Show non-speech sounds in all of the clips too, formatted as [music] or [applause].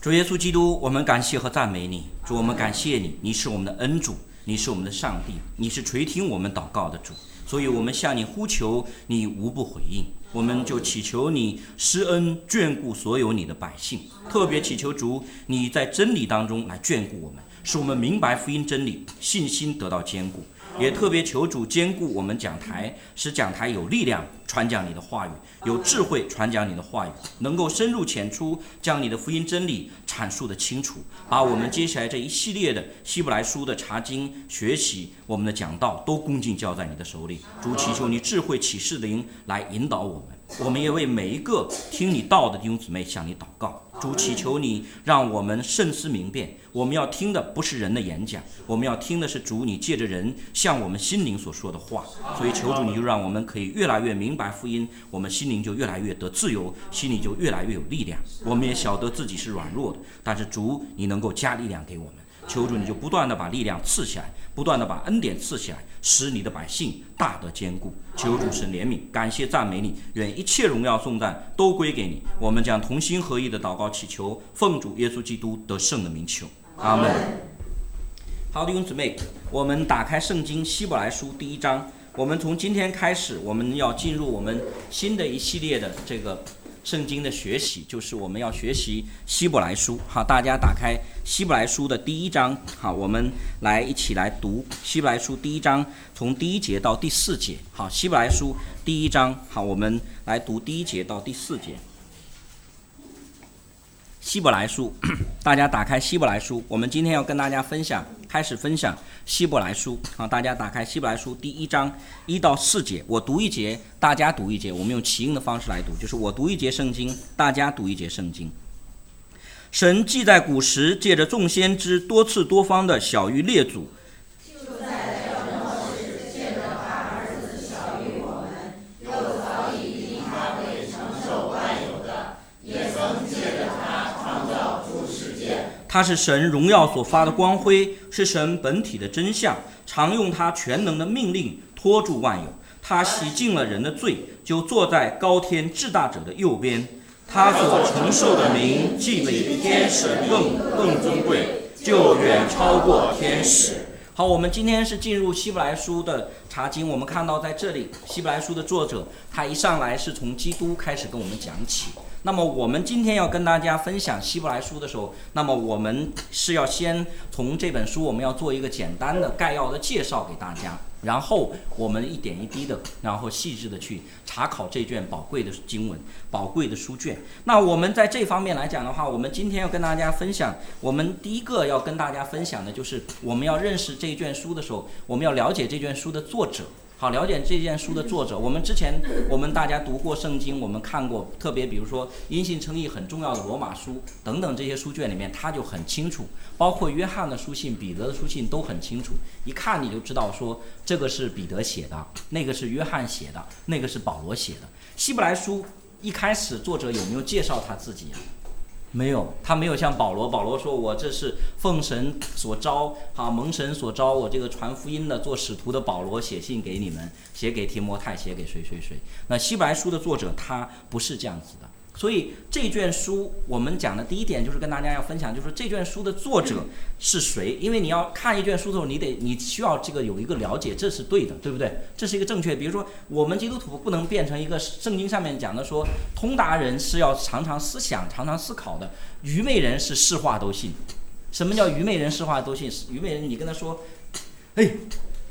主耶稣基督，我们感谢和赞美你。主，我们感谢你，你是我们的恩主，你是我们的上帝，你是垂听我们祷告的主。所以，我们向你呼求，你无不回应。我们就祈求你施恩眷顾所有你的百姓，特别祈求主你在真理当中来眷顾我们，使我们明白福音真理，信心得到坚固。也特别求主兼顾我们讲台，使讲台有力量传讲你的话语，有智慧传讲你的话语，能够深入浅出将你的福音真理阐述的清楚，把我们接下来这一系列的希伯来书的查经学习，我们的讲道都恭敬交在你的手里。主祈求你智慧启示灵来引导我们。我们也为每一个听你道的弟兄姊妹向你祷告，主祈求你让我们慎思明辨。我们要听的不是人的演讲，我们要听的是主你借着人向我们心灵所说的话。所以求主你就让我们可以越来越明白福音，我们心灵就越来越得自由，心里就越来越有力量。我们也晓得自己是软弱的，但是主你能够加力量给我们。求主，你就不断的把力量赐起来，不断的把恩典赐起来，使你的百姓大得坚固。求主神怜悯，感谢赞美你，愿一切荣耀颂赞都归给你。我们将同心合意的祷告祈求，奉主耶稣基督得胜的名求，阿门。好的，弟兄姊妹，我们打开圣经希伯来书第一章，我们从今天开始，我们要进入我们新的一系列的这个。圣经的学习就是我们要学习希伯来书。好，大家打开希伯来书的第一章。好，我们来一起来读希伯来书第一章，从第一节到第四节。好，希伯来书第一章。好，我们来读第一节到第四节。希伯来书，[clears throat] 大家打开希伯来书。我们今天要跟大家分享，开始分享希伯来书。好，大家打开希伯来书第一章一到四节，我读一节，大家读一节。我们用齐音的方式来读，就是我读一节圣经，大家读一节圣经。神既在古时借着众先知多次多方的小于列祖。他是神荣耀所发的光辉，是神本体的真相，常用他全能的命令托住万有。他洗净了人的罪，就坐在高天至大者的右边。他所承受的名，既比天使更更尊贵，就远超过天使。好，我们今天是进入希伯来书的查经。我们看到在这里，希伯来书的作者他一上来是从基督开始跟我们讲起。那么我们今天要跟大家分享希伯来书的时候，那么我们是要先从这本书，我们要做一个简单的概要的介绍给大家，然后我们一点一滴的，然后细致的去查考这卷宝贵的经文、宝贵的书卷。那我们在这方面来讲的话，我们今天要跟大家分享，我们第一个要跟大家分享的就是我们要认识这卷书的时候，我们要了解这卷书的作者。好，了解这件书的作者。我们之前我们大家读过圣经，我们看过，特别比如说因信称义很重要的罗马书等等这些书卷里面，他就很清楚，包括约翰的书信、彼得的书信都很清楚，一看你就知道说这个是彼得写的，那个是约翰写的，那个是保罗写的。希伯来书一开始作者有没有介绍他自己呀？没有，他没有像保罗。保罗说：“我这是奉神所招，哈蒙神所招，我这个传福音的、做使徒的保罗写信给你们，写给提摩太，写给谁谁谁。”那希伯来书的作者他不是这样子的。所以这卷书我们讲的第一点就是跟大家要分享，就是这卷书的作者是谁？因为你要看一卷书的时候，你得你需要这个有一个了解，这是对的，对不对？这是一个正确。比如说，我们基督徒不能变成一个圣经上面讲的说，通达人是要常常思想、常常思考的，愚昧人是是话都信。什么叫愚昧人是话都信？愚昧人，你跟他说，哎。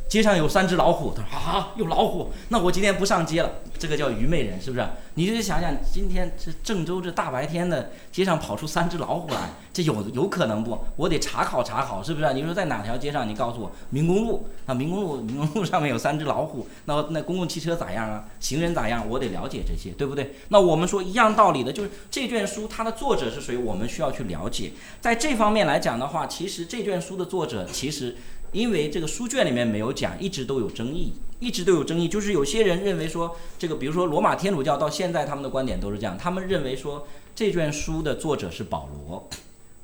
街上有三只老虎，他说啊，有老虎，那我今天不上街了。这个叫愚昧人，是不是？你就想想，今天这郑州这大白天的，街上跑出三只老虎来，这有有可能不？我得查考查考，是不是？你说在哪条街上？你告诉我，民工路啊，民工路，[laughs] 民工路上面有三只老虎，那那公共汽车咋样啊？行人咋样？我得了解这些，对不对？那我们说一样道理的，就是这卷书它的作者是谁，我们需要去了解。在这方面来讲的话，其实这卷书的作者其实。因为这个书卷里面没有讲，一直都有争议，一直都有争议。就是有些人认为说，这个比如说罗马天主教到现在他们的观点都是这样，他们认为说这卷书的作者是保罗，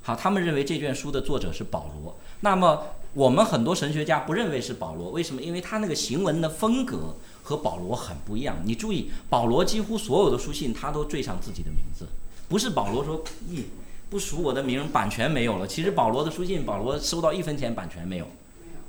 好，他们认为这卷书的作者是保罗。那么我们很多神学家不认为是保罗，为什么？因为他那个行文的风格和保罗很不一样。你注意，保罗几乎所有的书信他都缀上自己的名字，不是保罗说，咦。不署我的名，版权没有了。其实保罗的书信，保罗收到一分钱版权没有。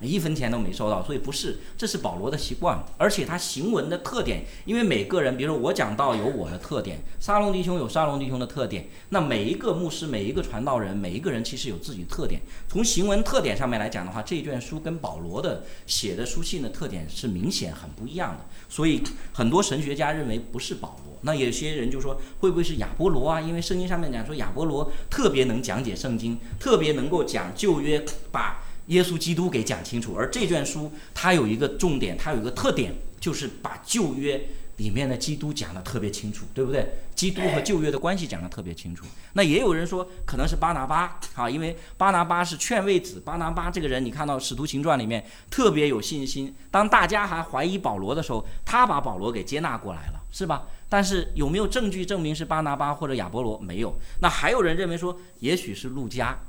一分钱都没收到，所以不是，这是保罗的习惯，而且他行文的特点，因为每个人，比如说我讲到有我的特点，沙龙弟兄有沙龙弟兄的特点，那每一个牧师、每一个传道人、每一个人其实有自己特点。从行文特点上面来讲的话，这卷书跟保罗的写的书信的特点是明显很不一样的，所以很多神学家认为不是保罗。那有些人就说会不会是亚波罗啊？因为圣经上面讲说亚波罗特别能讲解圣经，特别能够讲旧约，把。耶稣基督给讲清楚，而这卷书它有一个重点，它有一个特点，就是把旧约里面的基督讲的特别清楚，对不对？基督和旧约的关系讲的特别清楚。那也有人说可能是巴拿巴啊，因为巴拿巴是劝慰子。巴拿巴这个人，你看到《使徒行传》里面特别有信心。当大家还怀疑保罗的时候，他把保罗给接纳过来了，是吧？但是有没有证据证明是巴拿巴或者亚波罗？没有。那还有人认为说，也许是路加。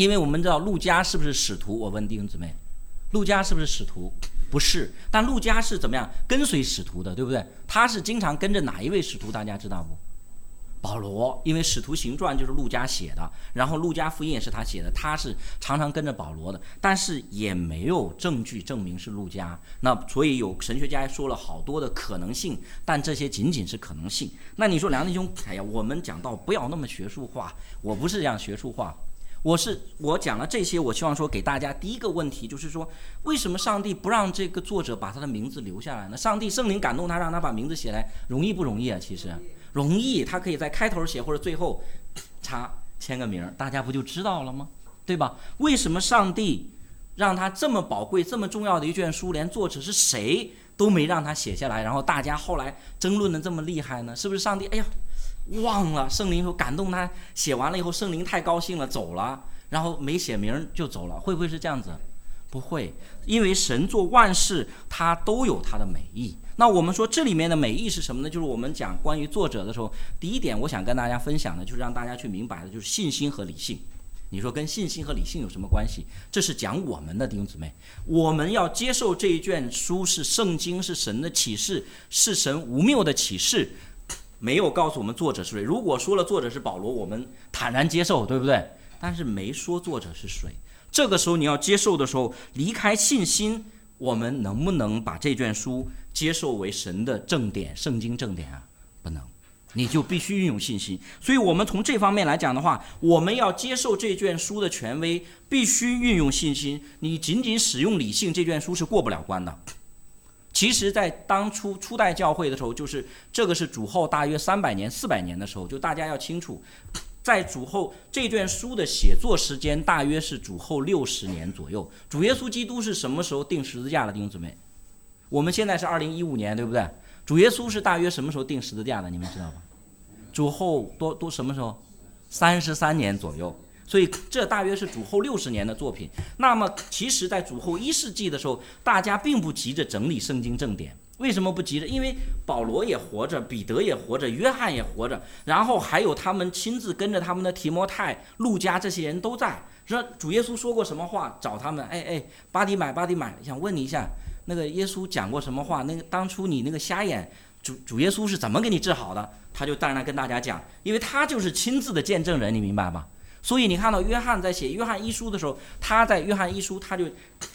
因为我们知道陆家是不是使徒？我问弟兄姊妹，陆家是不是使徒？不是。但陆家是怎么样跟随使徒的，对不对？他是经常跟着哪一位使徒？大家知道不？保罗。因为《使徒行传》就是陆家写的，然后《陆家福音》也是他写的，他是常常跟着保罗的。但是也没有证据证明是陆家。那所以有神学家说了好多的可能性，但这些仅仅是可能性。那你说梁弟兄，哎呀，我们讲到不要那么学术化，我不是这样学术化。我是我讲了这些，我希望说给大家第一个问题就是说，为什么上帝不让这个作者把他的名字留下来呢？上帝圣灵感动他，让他把名字写来，容易不容易啊？其实容易，他可以在开头写或者最后插签个名，大家不就知道了吗？对吧？为什么上帝让他这么宝贵、这么重要的一卷书，连作者是谁都没让他写下来，然后大家后来争论的这么厉害呢？是不是上帝？哎呀！忘了圣灵说感动他写完了以后，圣灵太高兴了走了，然后没写名就走了，会不会是这样子？不会，因为神做万事他都有他的美意。那我们说这里面的美意是什么呢？就是我们讲关于作者的时候，第一点我想跟大家分享的就是让大家去明白的，就是信心和理性。你说跟信心和理性有什么关系？这是讲我们的弟兄姊妹，我们要接受这一卷书是圣经，是神的启示，是神无谬的启示。没有告诉我们作者是谁。如果说了作者是保罗，我们坦然接受，对不对？但是没说作者是谁。这个时候你要接受的时候，离开信心，我们能不能把这卷书接受为神的正典、圣经正典啊？不能，你就必须运用信心。所以，我们从这方面来讲的话，我们要接受这卷书的权威，必须运用信心。你仅仅使用理性，这卷书是过不了关的。其实，在当初初代教会的时候，就是这个是主后大约三百年、四百年的时候，就大家要清楚，在主后这卷书的写作时间大约是主后六十年左右。主耶稣基督是什么时候定十字架的？弟兄姊妹，我们现在是二零一五年，对不对？主耶稣是大约什么时候定十字架的？你们知道吗？主后多多什么时候？三十三年左右。所以这大约是主后六十年的作品。那么，其实，在主后一世纪的时候，大家并不急着整理圣经正典。为什么不急着？因为保罗也活着，彼得也活着，约翰也活着，然后还有他们亲自跟着他们的提摩太、路加这些人都在。说主耶稣说过什么话？找他们，哎哎，巴迪买，巴迪买，想问你一下，那个耶稣讲过什么话？那个当初你那个瞎眼，主主耶稣是怎么给你治好的？他就当然跟大家讲，因为他就是亲自的见证人，你明白吗？所以你看到约翰在写《约翰一书》的时候，他在《约翰一书》他就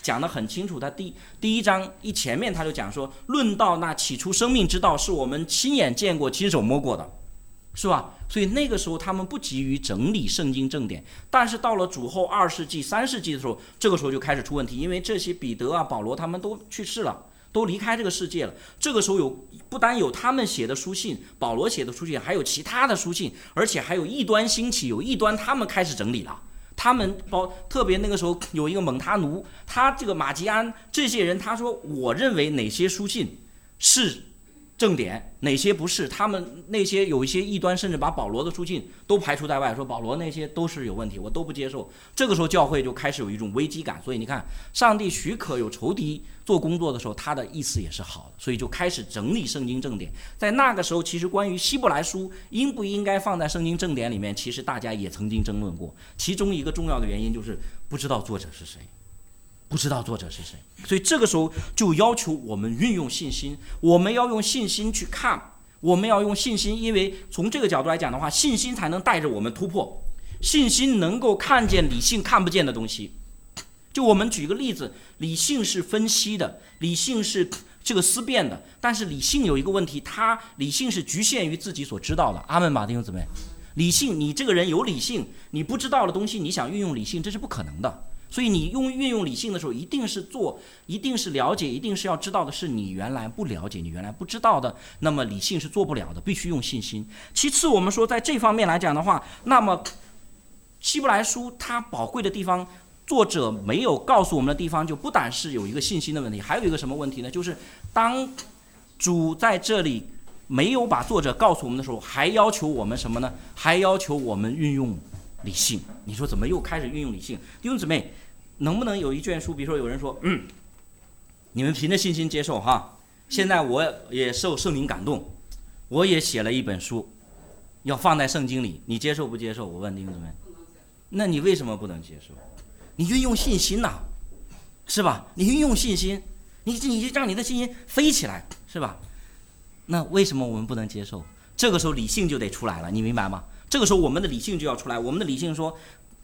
讲得很清楚。他第第一章一前面他就讲说：“论到那起初生命之道，是我们亲眼见过、亲手摸过的，是吧？”所以那个时候他们不急于整理圣经正典。但是到了主后二世纪、三世纪的时候，这个时候就开始出问题，因为这些彼得啊、保罗他们都去世了。都离开这个世界了。这个时候有不单有他们写的书信，保罗写的书信，还有其他的书信，而且还有异端兴起，有异端，他们开始整理了。他们包特别那个时候有一个蒙他奴，他这个马吉安这些人，他说我认为哪些书信是。正点哪些不是？他们那些有一些异端，甚至把保罗的书信都排除在外，说保罗那些都是有问题，我都不接受。这个时候教会就开始有一种危机感。所以你看，上帝许可有仇敌做工作的时候，他的意思也是好的，所以就开始整理圣经正典。在那个时候，其实关于希伯来书应不应该放在圣经正典里面，其实大家也曾经争论过。其中一个重要的原因就是不知道作者是谁。不知道作者是谁，所以这个时候就要求我们运用信心，我们要用信心去看，我们要用信心，因为从这个角度来讲的话，信心才能带着我们突破。信心能够看见理性看不见的东西。就我们举个例子，理性是分析的，理性是这个思辨的，但是理性有一个问题，它理性是局限于自己所知道的。阿门，马丁兄姊妹，理性，你这个人有理性，你不知道的东西，你想运用理性，这是不可能的。所以你用运用理性的时候，一定是做，一定是了解，一定是要知道的是你原来不了解、你原来不知道的。那么理性是做不了的，必须用信心。其次，我们说在这方面来讲的话，那么希伯来书它宝贵的地方。作者没有告诉我们的地方，就不但是有一个信心的问题，还有一个什么问题呢？就是当主在这里没有把作者告诉我们的时候，还要求我们什么呢？还要求我们运用理性。你说怎么又开始运用理性？弟兄姊妹，能不能有一卷书？比如说有人说，嗯，你们凭着信心接受哈。现在我也受圣灵感动，我也写了一本书，要放在圣经里，你接受不接受？我问弟兄姊妹，那你为什么不能接受？你运用信心呐，是吧？你运用信心，你你就让你的信心飞起来，是吧？那为什么我们不能接受？这个时候理性就得出来了，你明白吗？这个时候我们的理性就要出来，我们的理性说，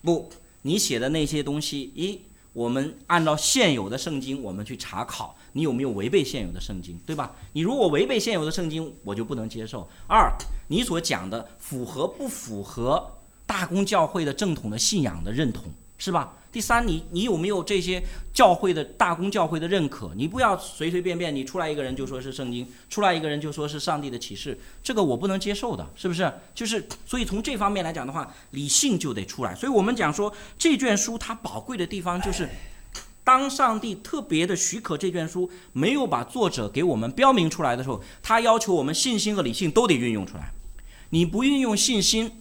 不，你写的那些东西，一，我们按照现有的圣经，我们去查考，你有没有违背现有的圣经，对吧？你如果违背现有的圣经，我就不能接受。二，你所讲的符合不符合大公教会的正统的信仰的认同，是吧？第三，你你有没有这些教会的大公教会的认可？你不要随随便便，你出来一个人就说是圣经，出来一个人就说是上帝的启示，这个我不能接受的，[laughs] 是不是？就是所以从这方面来讲的话，理性就得出来。所以我们讲说这卷书它宝贵的地方就是，当上帝特别的许可这卷书没有把作者给我们标明出来的时候，他要求我们信心和理性都得运用出来。你不运用信心。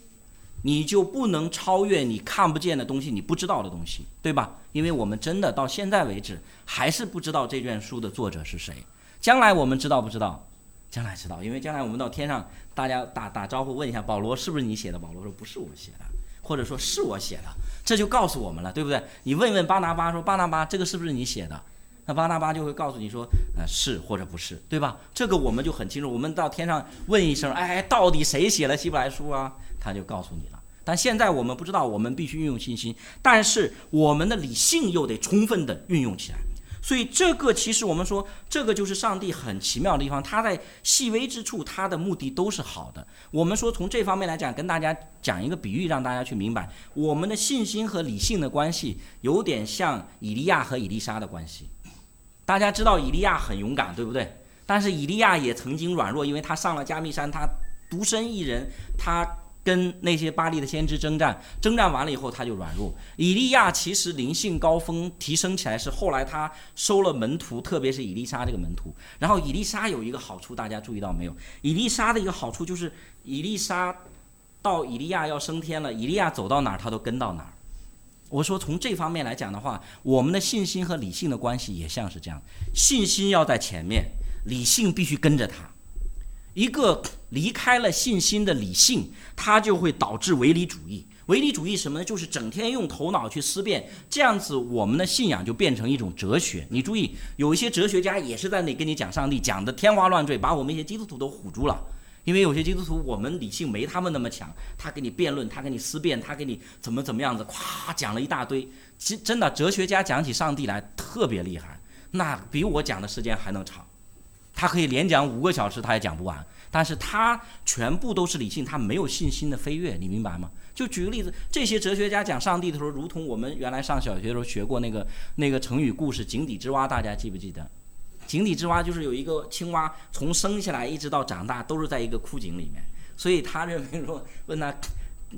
你就不能超越你看不见的东西，你不知道的东西，对吧？因为我们真的到现在为止还是不知道这卷书的作者是谁。将来我们知道不知道？将来知道，因为将来我们到天上，大家打打招呼问一下保罗是不是你写的？保罗说不是我写的，或者说是我写的，这就告诉我们了，对不对？你问问巴拿巴说巴拿巴这个是不是你写的？那巴拿巴就会告诉你说，呃是或者不是，对吧？这个我们就很清楚。我们到天上问一声，哎，到底谁写了希伯来书啊？他就告诉你了，但现在我们不知道，我们必须运用信心，但是我们的理性又得充分的运用起来。所以这个其实我们说，这个就是上帝很奇妙的地方，他在细微之处，他的目的都是好的。我们说从这方面来讲，跟大家讲一个比喻，让大家去明白，我们的信心和理性的关系有点像以利亚和以利沙的关系。大家知道以利亚很勇敢，对不对？但是以利亚也曾经软弱，因为他上了加密山，他独身一人，他。跟那些巴黎的先知征战，征战完了以后他就软弱。以利亚其实灵性高峰提升起来是后来他收了门徒，特别是以利沙这个门徒。然后以利沙有一个好处，大家注意到没有？以利沙的一个好处就是以利沙到以利亚要升天了，以利亚走到哪儿他都跟到哪儿。我说从这方面来讲的话，我们的信心和理性的关系也像是这样，信心要在前面，理性必须跟着他。一个离开了信心的理性，它就会导致唯理主义。唯理主义什么呢？就是整天用头脑去思辨，这样子我们的信仰就变成一种哲学。你注意，有一些哲学家也是在那跟你讲上帝，讲的天花乱坠，把我们一些基督徒都唬住了。因为有些基督徒，我们理性没他们那么强，他给你辩论，他给你思辨，他给你怎么怎么样子，咵讲了一大堆。其实真的，哲学家讲起上帝来特别厉害，那比我讲的时间还能长。他可以连讲五个小时，他也讲不完。但是他全部都是理性，他没有信心的飞跃，你明白吗？就举个例子，这些哲学家讲上帝的时候，如同我们原来上小学的时候学过那个那个成语故事“井底之蛙”，大家记不记得？井底之蛙就是有一个青蛙从生下来一直到长大都是在一个枯井里面，所以他认为说问他。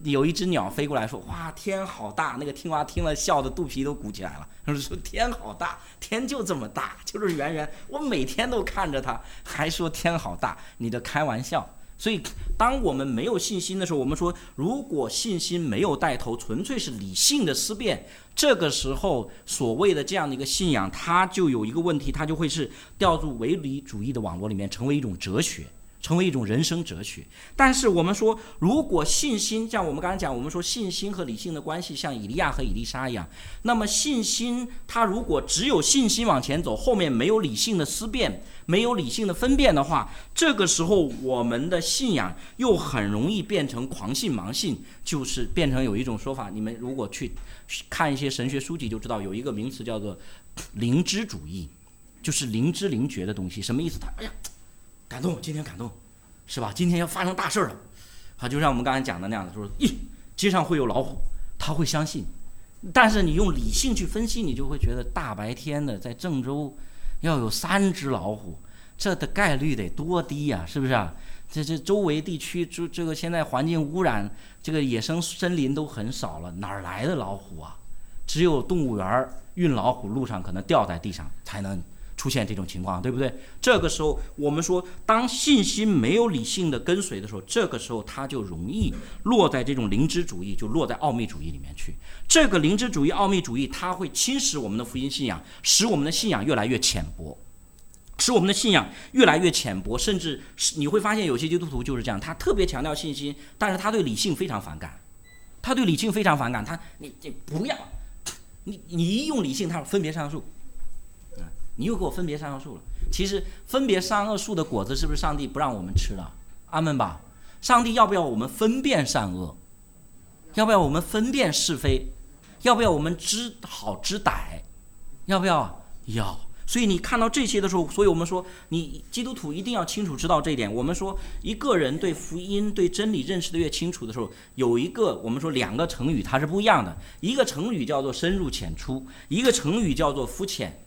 有一只鸟飞过来说：“哇，天好大！”那个青蛙听了，笑得肚皮都鼓起来了。他说：“天好大，天就这么大，就是圆圆。我每天都看着它，还说天好大，你的开玩笑。”所以，当我们没有信心的时候，我们说，如果信心没有带头，纯粹是理性的思辨，这个时候所谓的这样的一个信仰，它就有一个问题，它就会是掉入唯理主义的网络里面，成为一种哲学。成为一种人生哲学。但是我们说，如果信心像我们刚才讲，我们说信心和理性的关系像以利亚和以利沙一样，那么信心它如果只有信心往前走，后面没有理性的思辨，没有理性的分辨的话，这个时候我们的信仰又很容易变成狂信盲信，就是变成有一种说法，你们如果去看一些神学书籍就知道，有一个名词叫做灵知主义。就是灵知灵觉的东西，什么意思？他哎呀，感动，今天感动，是吧？今天要发生大事儿了，好，就像我们刚才讲的那样的，说咦，街上会有老虎，他会相信。但是你用理性去分析，你就会觉得大白天的在郑州要有三只老虎，这的概率得多低呀？是不是啊？这这周围地区就这个现在环境污染，这个野生森林都很少了，哪儿来的老虎啊？只有动物园运老虎路上可能掉在地上才能。出现这种情况，对不对？这个时候，我们说，当信心没有理性的跟随的时候，这个时候它就容易落在这种灵知主义，就落在奥秘主义里面去。这个灵知主义、奥秘主义，它会侵蚀我们的福音信仰，使我们的信仰越来越浅薄，使我们的信仰越来越浅薄，甚至是你会发现有些基督徒就是这样，他特别强调信心，但是他对理性非常反感，他对理性非常反感，他你你不要，你你一用理性，他分别上述。你又给我分别善恶树了。其实分别善恶树的果子是不是上帝不让我们吃了？阿门吧。上帝要不要我们分辨善恶？要不要我们分辨是非？要不要我们知好知歹？要不要？要。所以你看到这些的时候，所以我们说，你基督徒一定要清楚知道这一点。我们说，一个人对福音、对真理认识的越清楚的时候，有一个我们说两个成语它是不一样的。一个成语叫做深入浅出，一个成语叫做肤浅。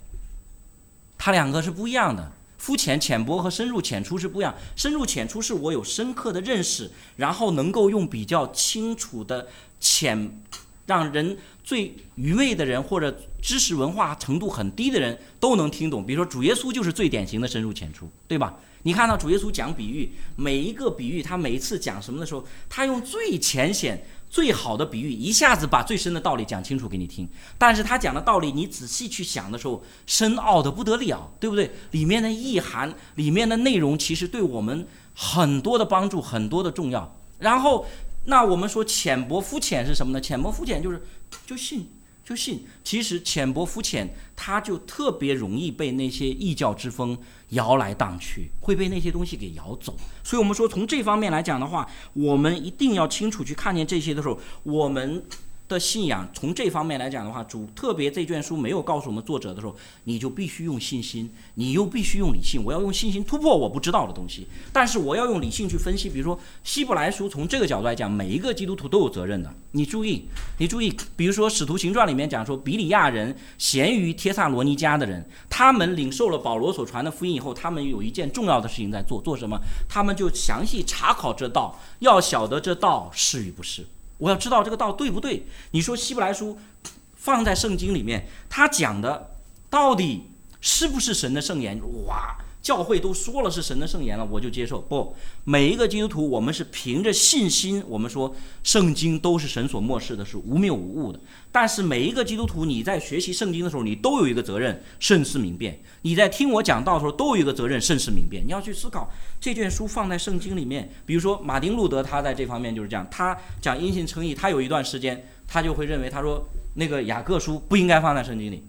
它两个是不一样的，肤浅、浅薄和深入浅出是不一样。深入浅出是我有深刻的认识，然后能够用比较清楚的浅，让人最愚昧的人或者知识文化程度很低的人都能听懂。比如说主耶稣就是最典型的深入浅出，对吧？你看到主耶稣讲比喻，每一个比喻他每一次讲什么的时候，他用最浅显。最好的比喻，一下子把最深的道理讲清楚给你听。但是他讲的道理，你仔细去想的时候，深奥的不得了，对不对？里面的意涵，里面的内容，其实对我们很多的帮助，很多的重要。然后，那我们说浅薄肤浅是什么呢？浅薄肤浅就是就信。就信，其实浅薄肤浅，他就特别容易被那些异教之风摇来荡去，会被那些东西给摇走。所以，我们说从这方面来讲的话，我们一定要清楚去看见这些的时候，我们。的信仰，从这方面来讲的话，主特别这卷书没有告诉我们作者的时候，你就必须用信心，你又必须用理性。我要用信心突破我不知道的东西，但是我要用理性去分析。比如说希伯来书，从这个角度来讲，每一个基督徒都有责任的。你注意，你注意，比如说使徒行传里面讲说，比利亚人咸于帖萨罗尼迦的人，他们领受了保罗所传的福音以后，他们有一件重要的事情在做，做什么？他们就详细查考这道，要晓得这道是与不是。我要知道这个道对不对？你说希伯来书 [tsk] 放在圣经里面，他讲的到底是不是神的圣言？哇！教会都说了是神的圣言了，我就接受。不，每一个基督徒，我们是凭着信心。我们说圣经都是神所漠视的，是无谬无误的。但是每一个基督徒，你在学习圣经的时候，你都有一个责任，慎思明辨；你在听我讲道的时候，都有一个责任，慎思明辨。你要去思考这卷书放在圣经里面。比如说马丁路德，他在这方面就是这样。他讲因信称义，他有一段时间，他就会认为，他说那个雅各书不应该放在圣经里。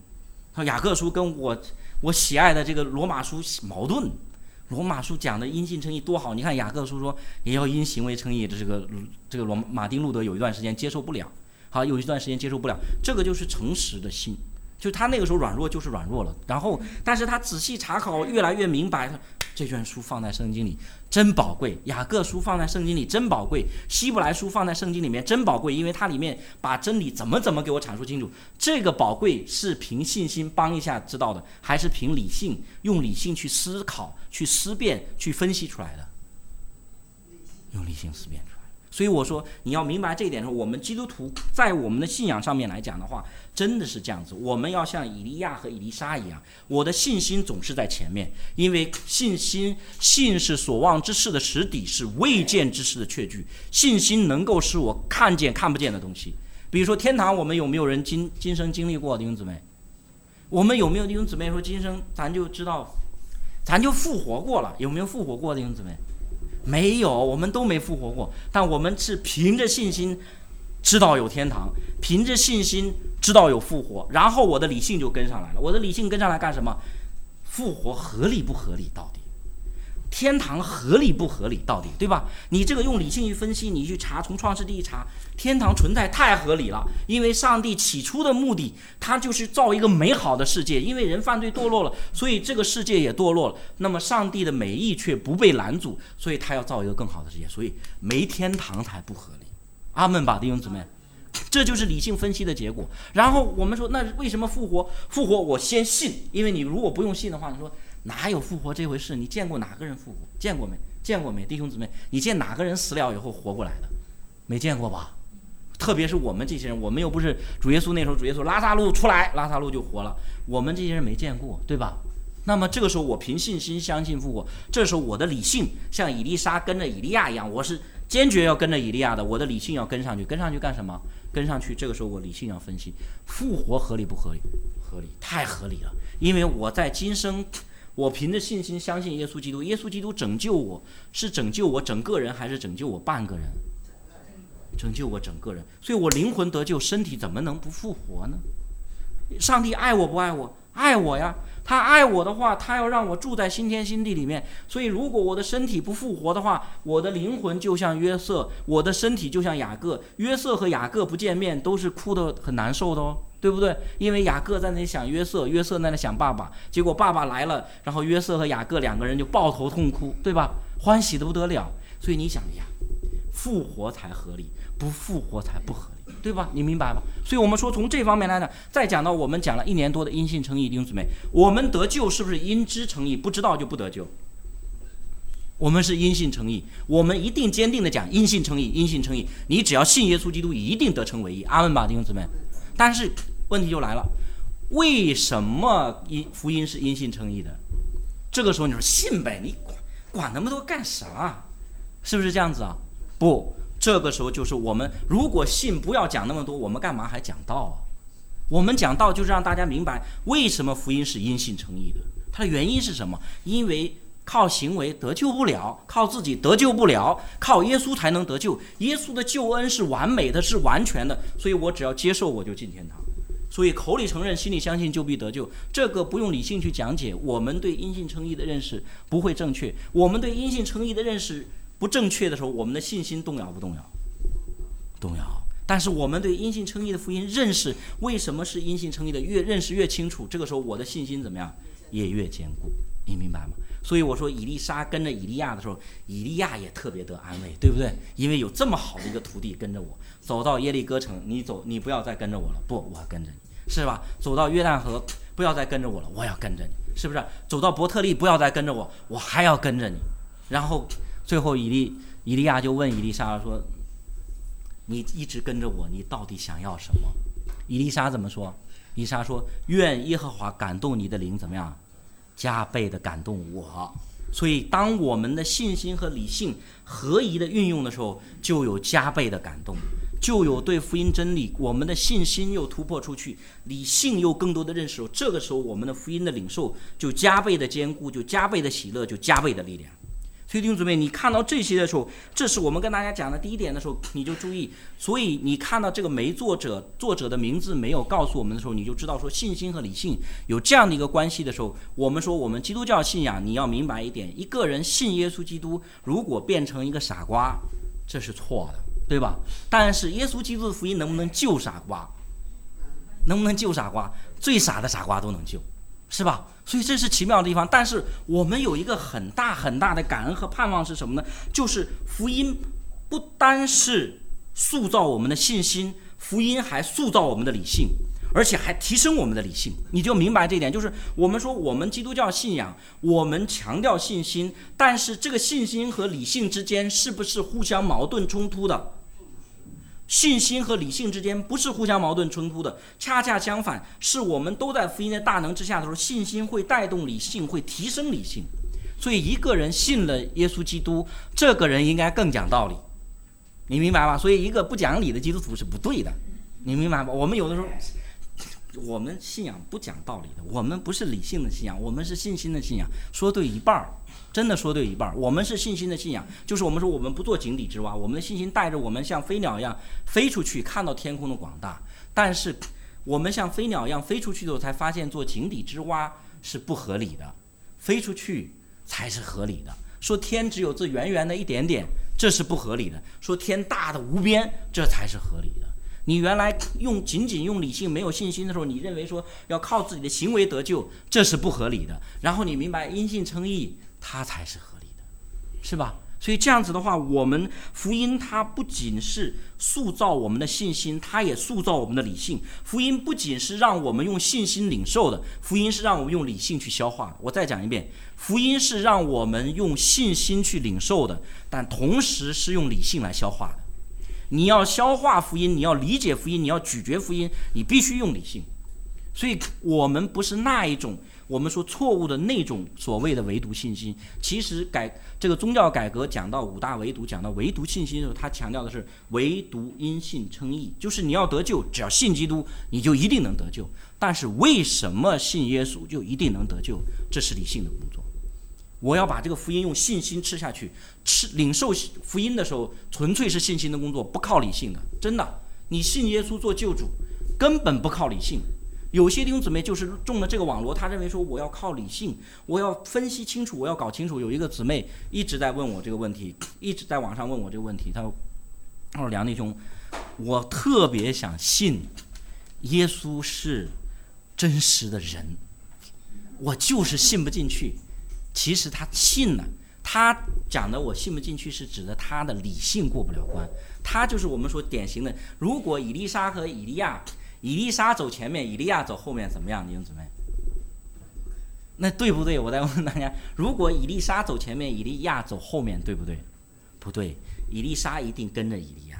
他说雅各书跟我。我喜爱的这个罗马书矛盾，罗马书讲的因信称义多好，你看雅各书说也要因行为称义，这是个这个罗马丁路德有一段时间接受不了，好有一段时间接受不了，这个就是诚实的心，就他那个时候软弱就是软弱了，然后但是他仔细查考越来越明白。这卷书放在圣经里真宝贵，雅各书放在圣经里真宝贵，希伯来书放在圣经里面真宝贵，因为它里面把真理怎么怎么给我阐述清楚。这个宝贵是凭信心帮一下知道的，还是凭理性用理性去思考、去思辨、去分析出来的？用理性思辨。所以我说，你要明白这一点的时候，我们基督徒在我们的信仰上面来讲的话。真的是这样子，我们要像以利亚和以利沙一样，我的信心总是在前面，因为信心信是所望之事的实底，是未见之事的确据。信心能够使我看见看不见的东西，比如说天堂，我们有没有人今今生经历过弟兄姊妹？我们有没有弟兄姊妹说今生咱就知道，咱就复活过了？有没有复活过弟兄姊妹？没有，我们都没复活过，但我们是凭着信心知道有天堂，凭着信心知道有复活，然后我的理性就跟上来了。我的理性跟上来干什么？复活合理不合理？到底？天堂合理不合理？到底对吧？你这个用理性去分析，你去查，从创世纪一查，天堂存在太合理了。因为上帝起初的目的，他就是造一个美好的世界。因为人犯罪堕落了，所以这个世界也堕落了。那么上帝的美意却不被拦阻，所以他要造一个更好的世界。所以没天堂才不合理。阿门吧，弟兄姊妹，这就是理性分析的结果。然后我们说，那为什么复活？复活我先信，因为你如果不用信的话，你说。哪有复活这回事？你见过哪个人复活？见过没？见过没？弟兄姊妹，你见哪个人死了以后活过来的？没见过吧？特别是我们这些人，我们又不是主耶稣那时候，主耶稣拉萨路出来，拉萨路就活了。我们这些人没见过，对吧？那么这个时候，我凭信心相信复活。这时候我的理性像以利沙跟着以利亚一样，我是坚决要跟着以利亚的。我的理性要跟上去，跟上去干什么？跟上去。这个时候我理性要分析，复活合理不合理？合理，太合理了。因为我在今生。我凭着信心相信耶稣基督，耶稣基督拯救我是拯救我整个人，还是拯救我半个人？拯救我整个人，所以我灵魂得救，身体怎么能不复活呢？上帝爱我不爱我？爱我呀！他爱我的话，他要让我住在新天新地里面。所以，如果我的身体不复活的话，我的灵魂就像约瑟，我的身体就像雅各。约瑟和雅各不见面，都是哭得很难受的哦，对不对？因为雅各在那里想约瑟，约瑟在那想爸爸，结果爸爸来了，然后约瑟和雅各两个人就抱头痛哭，对吧？欢喜的不得了。所以你想呀，复活才合理，不复活才不合理。对吧？你明白吗？所以我们说从这方面来讲，再讲到我们讲了一年多的因信称义，弟兄姊妹，我们得救是不是因知称义？不知道就不得救。我们是因信称义，我们一定坚定的讲因信称义，因信称义。你只要信耶稣基督，一定得称为义。阿门吧，弟兄姊妹。但是问题就来了，为什么因福音是因信称义的？这个时候你说信呗，你管管那么多干啥？是不是这样子啊？不。这个时候就是我们如果信不要讲那么多，我们干嘛还讲道啊？我们讲道就是让大家明白为什么福音是因信称义的，它的原因是什么？因为靠行为得救不了，靠自己得救不了，靠耶稣才能得救。耶稣的救恩是完美的，是完全的，所以我只要接受我就进天堂。所以口里承认，心里相信就必得救，这个不用理性去讲解。我们对因信称义的认识不会正确，我们对因信称义的认识。不正确的时候，我们的信心动摇不动摇？动摇。但是我们对因信称义的福音认识，为什么是因信称义的？越认识越清楚，这个时候我的信心怎么样？也越坚固。你明白吗？所以我说，以利沙跟着以利亚的时候，以利亚也特别得安慰，对不对？因为有这么好的一个徒弟跟着我，走到耶利哥城，你走，你不要再跟着我了，不，我要跟着你，是吧？走到约旦河，不要再跟着我了，我要跟着你，是不是？走到伯特利，不要再跟着我，我还要跟着你，然后。最后，以利以利亚就问以利沙说：“你一直跟着我，你到底想要什么？”以利沙怎么说？以利沙说：“愿耶和华感动你的灵，怎么样？加倍的感动我。”所以，当我们的信心和理性合一的运用的时候，就有加倍的感动，就有对福音真理，我们的信心又突破出去，理性又更多的认识。这个时候，我们的福音的领受就加倍的坚固，就加倍的喜乐，就加倍的力量。所以弟兄姊妹，你看到这些的时候，这是我们跟大家讲的第一点的时候，你就注意。所以你看到这个没作者，作者的名字没有告诉我们的时候，你就知道说信心和理性有这样的一个关系的时候，我们说我们基督教信仰，你要明白一点：一个人信耶稣基督，如果变成一个傻瓜，这是错的，对吧？但是耶稣基督的福音能不能救傻瓜？能不能救傻瓜？最傻的傻瓜都能救。是吧？所以这是奇妙的地方。但是我们有一个很大很大的感恩和盼望是什么呢？就是福音不单是塑造我们的信心，福音还塑造我们的理性，而且还提升我们的理性。你就明白这一点，就是我们说我们基督教信仰，我们强调信心，但是这个信心和理性之间是不是互相矛盾冲突的？信心和理性之间不是互相矛盾冲突的，恰恰相反，是我们都在福音的大能之下的时候，信心会带动理性，会提升理性。所以一个人信了耶稣基督，这个人应该更讲道理，你明白吧？所以一个不讲理的基督徒是不对的，你明白吧？我们有的时候我们信仰不讲道理的，我们不是理性的信仰，我们是信心的信仰。说对一半儿，真的说对一半儿。我们是信心的信仰，就是我们说我们不做井底之蛙，我们的信心带着我们像飞鸟一样飞出去，看到天空的广大。但是我们像飞鸟一样飞出去的时候，才发现做井底之蛙是不合理的，飞出去才是合理的。说天只有这圆圆的一点点，这是不合理的；说天大的无边，这才是合理的。你原来用仅仅用理性没有信心的时候，你认为说要靠自己的行为得救，这是不合理的。然后你明白因信称义，它才是合理的，是吧？所以这样子的话，我们福音它不仅是塑造我们的信心，它也塑造我们的理性。福音不仅是让我们用信心领受的，福音是让我们用理性去消化。我再讲一遍，福音是让我们用信心去领受的，但同时是用理性来消化的。你要消化福音，你要理解福音，你要咀嚼福音，你必须用理性。所以，我们不是那一种我们说错误的那种所谓的唯独信心。其实改这个宗教改革讲到五大唯独，讲到唯独信心的时候，他强调的是唯独因信称义，就是你要得救，只要信基督，你就一定能得救。但是为什么信耶稣就一定能得救？这是理性的工作。我要把这个福音用信心吃下去，吃领受福音的时候，纯粹是信心的工作，不靠理性的。真的，你信耶稣做救主，根本不靠理性。有些弟兄姊妹就是中了这个网络，他认为说我要靠理性，我要分析清楚，我要搞清楚。有一个姊妹一直在问我这个问题，[coughs] 一直在网上问我这个问题。他说：“他说梁弟兄，我特别想信耶稣是真实的人，我就是信不进去。”其实他信了，他讲的我信不进去是指的他的理性过不了关。他就是我们说典型的，如果以丽莎和以利亚，以丽莎走前面，以利亚走后面，怎么样？弟兄姊妹，那对不对？我再问大家，如果以丽莎走前面，以利亚走后面，对不对？不对，以丽莎一定跟着以利亚，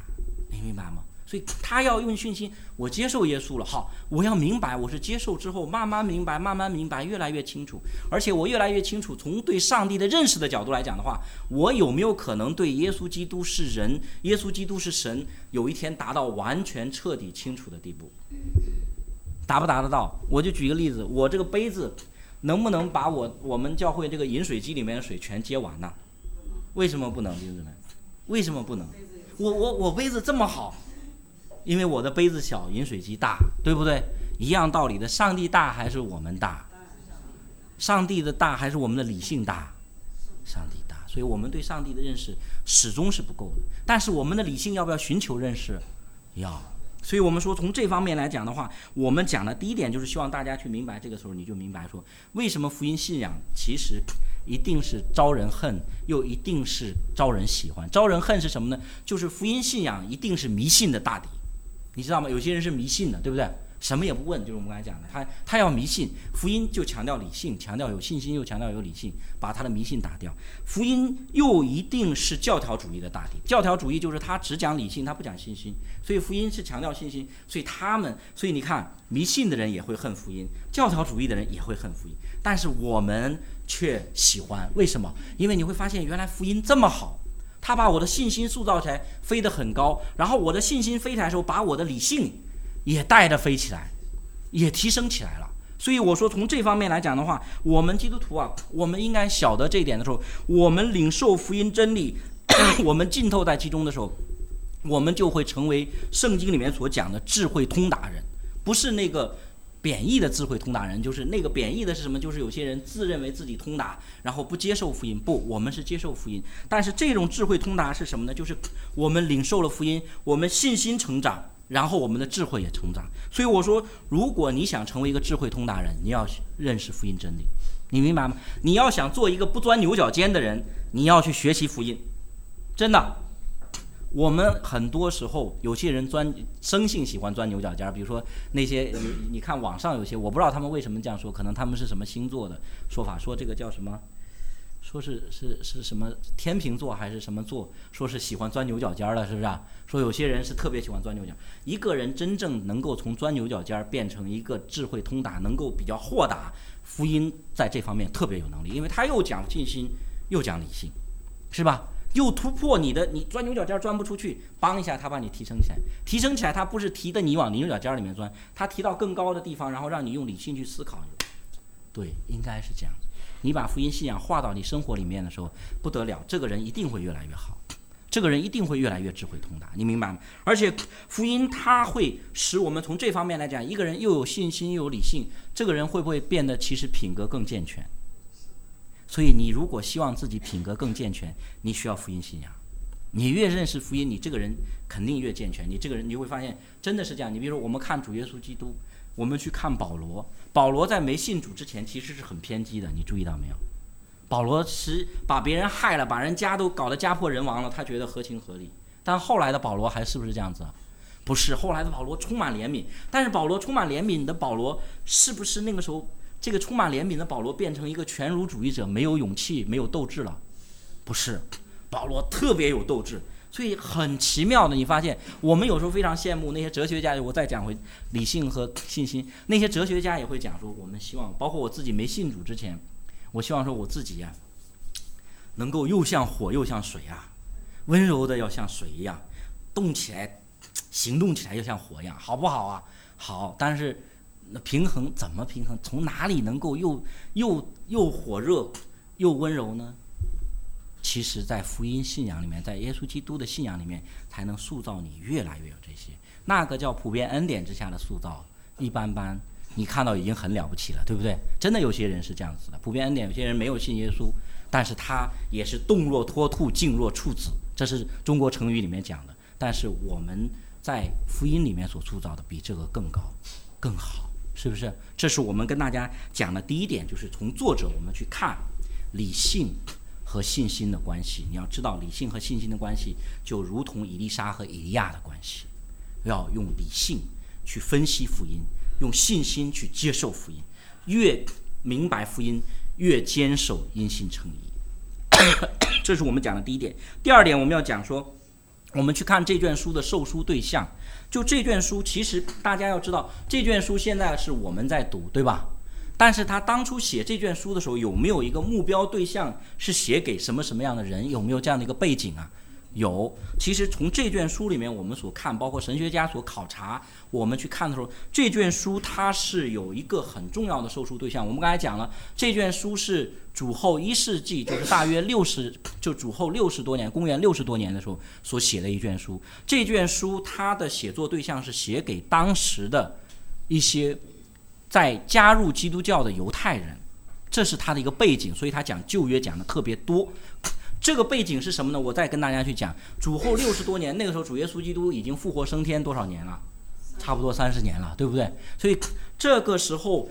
你明白吗？所以他要用信心，我接受耶稣了，好，我要明白，我是接受之后慢慢明白，慢慢明白，越来越清楚，而且我越来越清楚，从对上帝的认识的角度来讲的话，我有没有可能对耶稣基督是人，耶稣基督是神，有一天达到完全彻底清楚的地步？达不达得到？我就举个例子，我这个杯子能不能把我我们教会这个饮水机里面的水全接完呢？为什么不能，弟兄们？为什么不能？我我我杯子这么好。因为我的杯子小，饮水机大，对不对？一样道理的，上帝大还是我们大？上帝的大还是我们的理性大？上帝大，所以我们对上帝的认识始终是不够的。但是我们的理性要不要寻求认识？要。所以我们说从这方面来讲的话，我们讲的第一点就是希望大家去明白，这个时候你就明白说，为什么福音信仰其实一定是招人恨，又一定是招人喜欢。招人恨是什么呢？就是福音信仰一定是迷信的大敌。你知道吗？有些人是迷信的，对不对？什么也不问，就是我们刚才讲的，他他要迷信。福音就强调理性，强调有信心，又强调有理性，把他的迷信打掉。福音又一定是教条主义的大敌。教条主义就是他只讲理性，他不讲信心。所以福音是强调信心，所以他们，所以你看，迷信的人也会恨福音，教条主义的人也会恨福音，但是我们却喜欢。为什么？因为你会发现，原来福音这么好。他把我的信心塑造起来，飞得很高，然后我的信心飞起来的时候，把我的理性也带着飞起来，也提升起来了。所以我说，从这方面来讲的话，我们基督徒啊，我们应该晓得这一点的时候，我们领受福音真理，[coughs] 我们浸透在其中的时候，我们就会成为圣经里面所讲的智慧通达人，不是那个。贬义的智慧通达人，就是那个贬义的是什么？就是有些人自认为自己通达，然后不接受福音。不，我们是接受福音。但是这种智慧通达是什么呢？就是我们领受了福音，我们信心成长，然后我们的智慧也成长。所以我说，如果你想成为一个智慧通达人，你要认识福音真理，你明白吗？你要想做一个不钻牛角尖的人，你要去学习福音，真的。我们很多时候有些人钻生性喜欢钻牛角尖儿，比如说那些你你看网上有些我不知道他们为什么这样说，可能他们是什么星座的说法，说这个叫什么，说是是是什么天平座还是什么座，说是喜欢钻牛角尖儿的，是不是啊？说有些人是特别喜欢钻牛角。一个人真正能够从钻牛角尖儿变成一个智慧通达，能够比较豁达，福音在这方面特别有能力，因为他又讲信心又讲理性，是吧？又突破你的，你钻牛角尖儿钻不出去，帮一下他把你提升起来，提升起来，他不是提的你往牛角尖儿里面钻，他提到更高的地方，然后让你用理性去思考。对，应该是这样子。你把福音信仰化到你生活里面的时候，不得了，这个人一定会越来越好，这个人一定会越来越智慧通达，你明白吗？而且福音它会使我们从这方面来讲，一个人又有信心又有理性，这个人会不会变得其实品格更健全？所以你如果希望自己品格更健全，你需要福音信仰。你越认识福音，你这个人肯定越健全。你这个人你会发现真的是这样。你比如说，我们看主耶稣基督，我们去看保罗。保罗在没信主之前其实是很偏激的，你注意到没有？保罗是把别人害了，把人家都搞得家破人亡了，他觉得合情合理。但后来的保罗还是不是这样子？不是，后来的保罗充满怜悯。但是保罗充满怜悯的保罗，是不是那个时候？这个充满怜悯的保罗变成一个全儒主义者，没有勇气，没有斗志了，不是，保罗特别有斗志，所以很奇妙的，你发现我们有时候非常羡慕那些哲学家。我再讲回理性和信心，那些哲学家也会讲说，我们希望，包括我自己没信主之前，我希望说我自己呀，能够又像火又像水啊，温柔的要像水一样，动起来，行动起来又像火一样，好不好啊？好，但是。那平衡怎么平衡？从哪里能够又又又火热又温柔呢？其实，在福音信仰里面，在耶稣基督的信仰里面，才能塑造你越来越有这些。那个叫普遍恩典之下的塑造，一般般。你看到已经很了不起了，对不对？真的有些人是这样子的，普遍恩典，有些人没有信耶稣，但是他也是动若脱兔，静若处子，这是中国成语里面讲的。但是我们在福音里面所塑造的，比这个更高，更好。是不是？这是我们跟大家讲的第一点，就是从作者我们去看理性和信心的关系。你要知道，理性和信心的关系就如同以丽莎和以利亚的关系，要用理性去分析福音，用信心去接受福音。越明白福音，越坚守因信称义。[coughs] 这是我们讲的第一点。第二点，我们要讲说，我们去看这卷书的受书对象。就这卷书，其实大家要知道，这卷书现在是我们在读，对吧？但是他当初写这卷书的时候，有没有一个目标对象是写给什么什么样的人？有没有这样的一个背景啊？有，其实从这卷书里面，我们所看，包括神学家所考察，我们去看的时候，这卷书它是有一个很重要的受书对象。我们刚才讲了，这卷书是主后一世纪，就是大约六十，就主后六十多年，公元六十多年的时候所写的一卷书。这卷书它的写作对象是写给当时的一些在加入基督教的犹太人，这是他的一个背景，所以他讲旧约讲的特别多。这个背景是什么呢？我再跟大家去讲，主后六十多年，那个时候主耶稣基督已经复活升天多少年了？差不多三十年了，对不对？所以这个时候，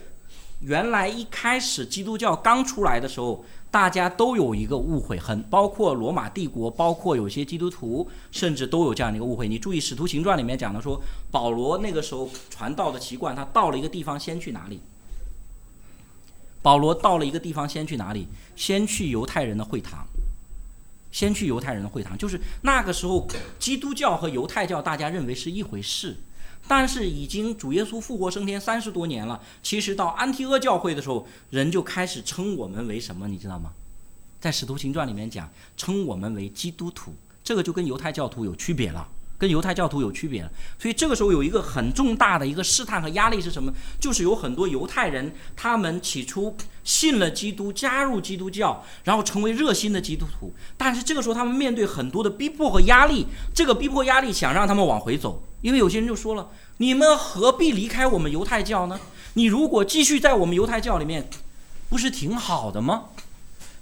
原来一开始基督教刚出来的时候，大家都有一个误会，很包括罗马帝国，包括有些基督徒，甚至都有这样的一个误会。你注意《使徒行传》里面讲的说，保罗那个时候传道的习惯，他到了一个地方先去哪里？保罗到了一个地方先去哪里？先去犹太人的会堂。先去犹太人的会堂，就是那个时候，基督教和犹太教大家认为是一回事，但是已经主耶稣复活升天三十多年了，其实到安提阿教会的时候，人就开始称我们为什么，你知道吗？在使徒行传里面讲，称我们为基督徒，这个就跟犹太教徒有区别了。跟犹太教徒有区别，所以这个时候有一个很重大的一个试探和压力是什么？就是有很多犹太人，他们起初信了基督，加入基督教，然后成为热心的基督徒，但是这个时候他们面对很多的逼迫和压力，这个逼迫压力想让他们往回走，因为有些人就说了：“你们何必离开我们犹太教呢？你如果继续在我们犹太教里面，不是挺好的吗？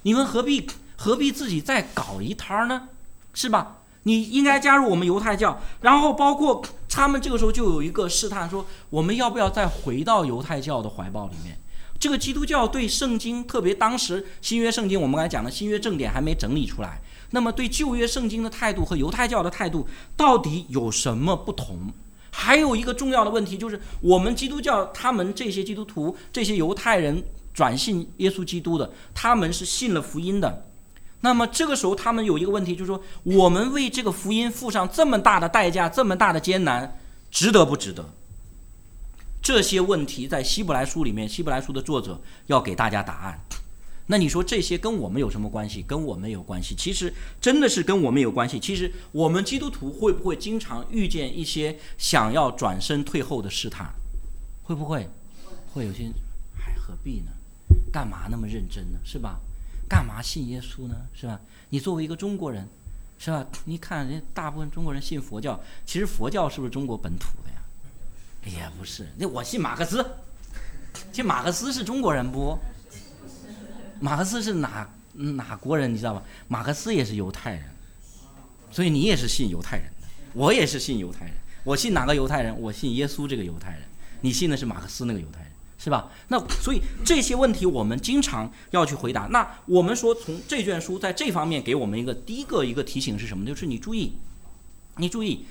你们何必何必自己再搞一摊儿呢？是吧？”你应该加入我们犹太教，然后包括他们这个时候就有一个试探，说我们要不要再回到犹太教的怀抱里面？这个基督教对圣经，特别当时新约圣经，我们刚才讲的新约正典还没整理出来，那么对旧约圣经的态度和犹太教的态度到底有什么不同？还有一个重要的问题就是，我们基督教他们这些基督徒、这些犹太人转信耶稣基督的，他们是信了福音的。那么这个时候，他们有一个问题，就是说，我们为这个福音付上这么大的代价，这么大的艰难，值得不值得？这些问题在希伯来书里面，希伯来书的作者要给大家答案。那你说这些跟我们有什么关系？跟我们有关系。其实真的是跟我们有关系。其实我们基督徒会不会经常遇见一些想要转身退后的试探？会不会？会有些，哎，何必呢？干嘛那么认真呢？是吧？干嘛信耶稣呢？是吧？你作为一个中国人，是吧？你看人大部分中国人信佛教，其实佛教是不是中国本土的呀？也不是。那我信马克思，信马克思是中国人不？马克思是哪哪国人？你知道吗？马克思也是犹太人，所以你也是信犹太人的，我也是信犹太人。我信哪个犹太人？我信耶稣这个犹太人。你信的是马克思那个犹太人，是吧？那所以这些问题我们经常要去回答。那我们说从这卷书在这方面给我们一个第一个一个提醒是什么？就是你注意，你注意，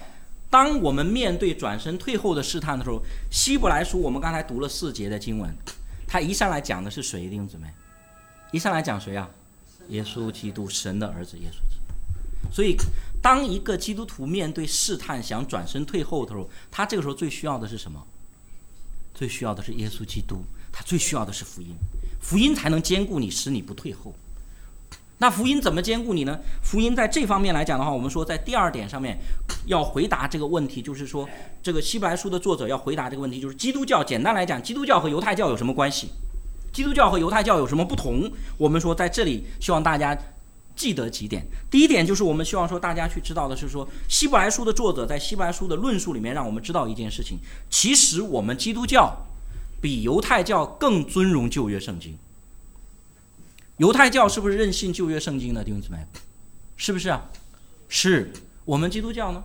当我们面对转身退后的试探的时候，希伯来书我们刚才读了四节的经文，他一上来讲的是谁？弟兄姊妹？一上来讲谁啊？耶稣基督，神的儿子耶稣基督。所以，当一个基督徒面对试探想转身退后的时候，他这个时候最需要的是什么？最需要的是耶稣基督，他最需要的是福音，福音才能兼顾你，使你不退后。那福音怎么兼顾你呢？福音在这方面来讲的话，我们说在第二点上面要回答这个问题，就是说这个希伯来书的作者要回答这个问题，就是基督教简单来讲，基督教和犹太教有什么关系？基督教和犹太教有什么不同？我们说在这里希望大家。记得几点？第一点就是我们希望说大家去知道的是说，希伯来书的作者在希伯来书的论述里面让我们知道一件事情：其实我们基督教比犹太教更尊荣旧约圣经。犹太教是不是任性旧约圣经的弟兄姊妹？是不是啊？是我们基督教呢？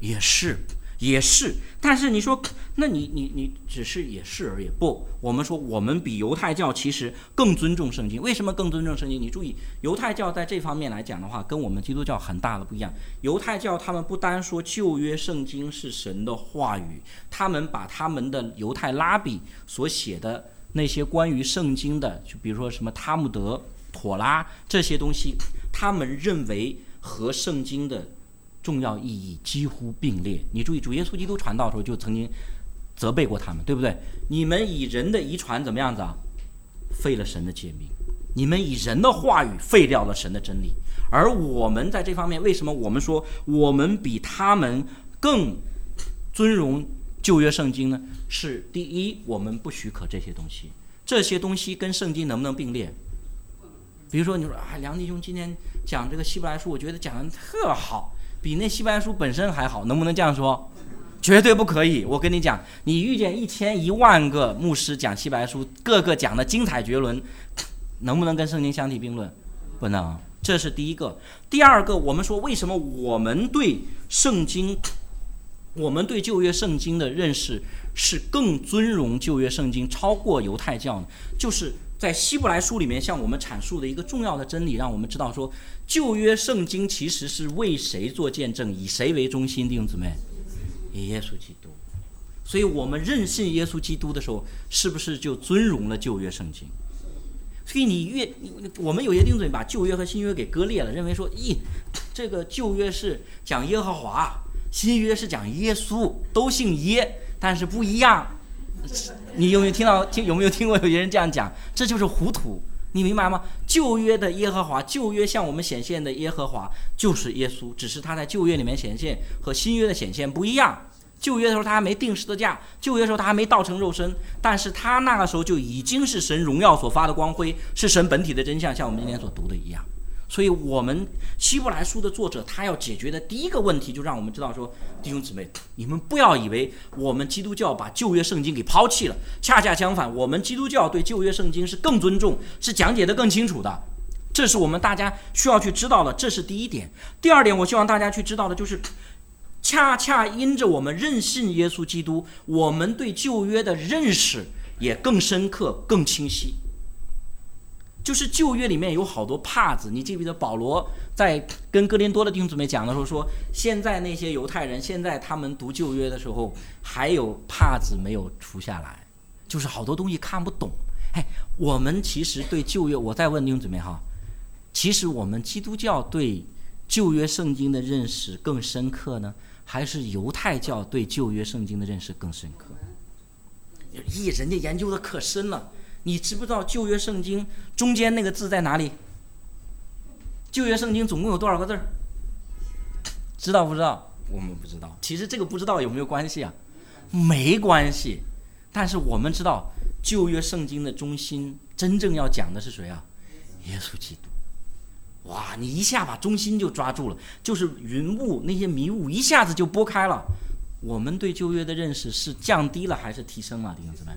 也是。也是，但是你说，那你你你只是也是而已。不，我们说我们比犹太教其实更尊重圣经。为什么更尊重圣经？你注意，犹太教在这方面来讲的话，跟我们基督教很大的不一样。犹太教他们不单说旧约圣经是神的话语，他们把他们的犹太拉比所写的那些关于圣经的，就比如说什么塔木德、妥拉这些东西，他们认为和圣经的。重要意义几乎并列。你注意，主耶稣基督传道的时候就曾经责备过他们，对不对？你们以人的遗传怎么样子啊？废了神的诫命，你们以人的话语废掉了神的真理。而我们在这方面，为什么我们说我们比他们更尊荣旧约圣经呢？是第一，我们不许可这些东西，这些东西跟圣经能不能并列？比如说，你说啊，梁弟兄今天讲这个希伯来书，我觉得讲的特好。比那西班牙书本身还好，能不能这样说？绝对不可以！我跟你讲，你遇见一千一万个牧师讲西班牙书，个个讲的精彩绝伦，能不能跟圣经相提并论？不能。这是第一个。第二个，我们说为什么我们对圣经，我们对旧约圣经的认识是更尊荣旧约圣经，超过犹太教呢？就是。在希伯来书里面，向我们阐述的一个重要的真理，让我们知道说，旧约圣经其实是为谁做见证，以谁为中心？弟兄姊妹，以耶稣基督。所以，我们认信耶稣基督的时候，是不是就尊荣了旧约圣经？所以，你越我们有些弟兄姊妹把旧约和新约给割裂了，认为说，咦，这个旧约是讲耶和华，新约是讲耶稣，都姓耶，但是不一样。[laughs] 你有没有听到？听有没有听过有些人这样讲？这就是糊涂，你明白吗？旧约的耶和华，旧约向我们显现的耶和华就是耶稣，只是他在旧约里面显现和新约的显现不一样。旧约的时候他还没定十字架，旧约的时候他还没道成肉身，但是他那个时候就已经是神荣耀所发的光辉，是神本体的真相，像我们今天所读的一样。所以，我们希伯来书的作者他要解决的第一个问题，就让我们知道说，弟兄姊妹，你们不要以为我们基督教把旧约圣经给抛弃了，恰恰相反，我们基督教对旧约圣经是更尊重，是讲解的更清楚的，这是我们大家需要去知道的，这是第一点。第二点，我希望大家去知道的就是，恰恰因着我们认信耶稣基督，我们对旧约的认识也更深刻、更清晰。就是旧约里面有好多帕子，你记不记得保罗在跟哥林多的弟兄姊妹讲的时候说，现在那些犹太人现在他们读旧约的时候，还有帕子没有除下来，就是好多东西看不懂。哎，我们其实对旧约，我再问弟兄姊妹哈，其实我们基督教对旧约圣经的认识更深刻呢，还是犹太教对旧约圣经的认识更深刻？咦，人家研究的可深了。你知不知道旧约圣经中间那个字在哪里？旧约圣经总共有多少个字儿？知道不知道？我们不知道。其实这个不知道有没有关系啊？没关系。但是我们知道，旧约圣经的中心真正要讲的是谁啊？耶稣基督。哇，你一下把中心就抓住了，就是云雾那些迷雾一下子就拨开了。我们对旧约的认识是降低了还是提升了，弟兄姊妹？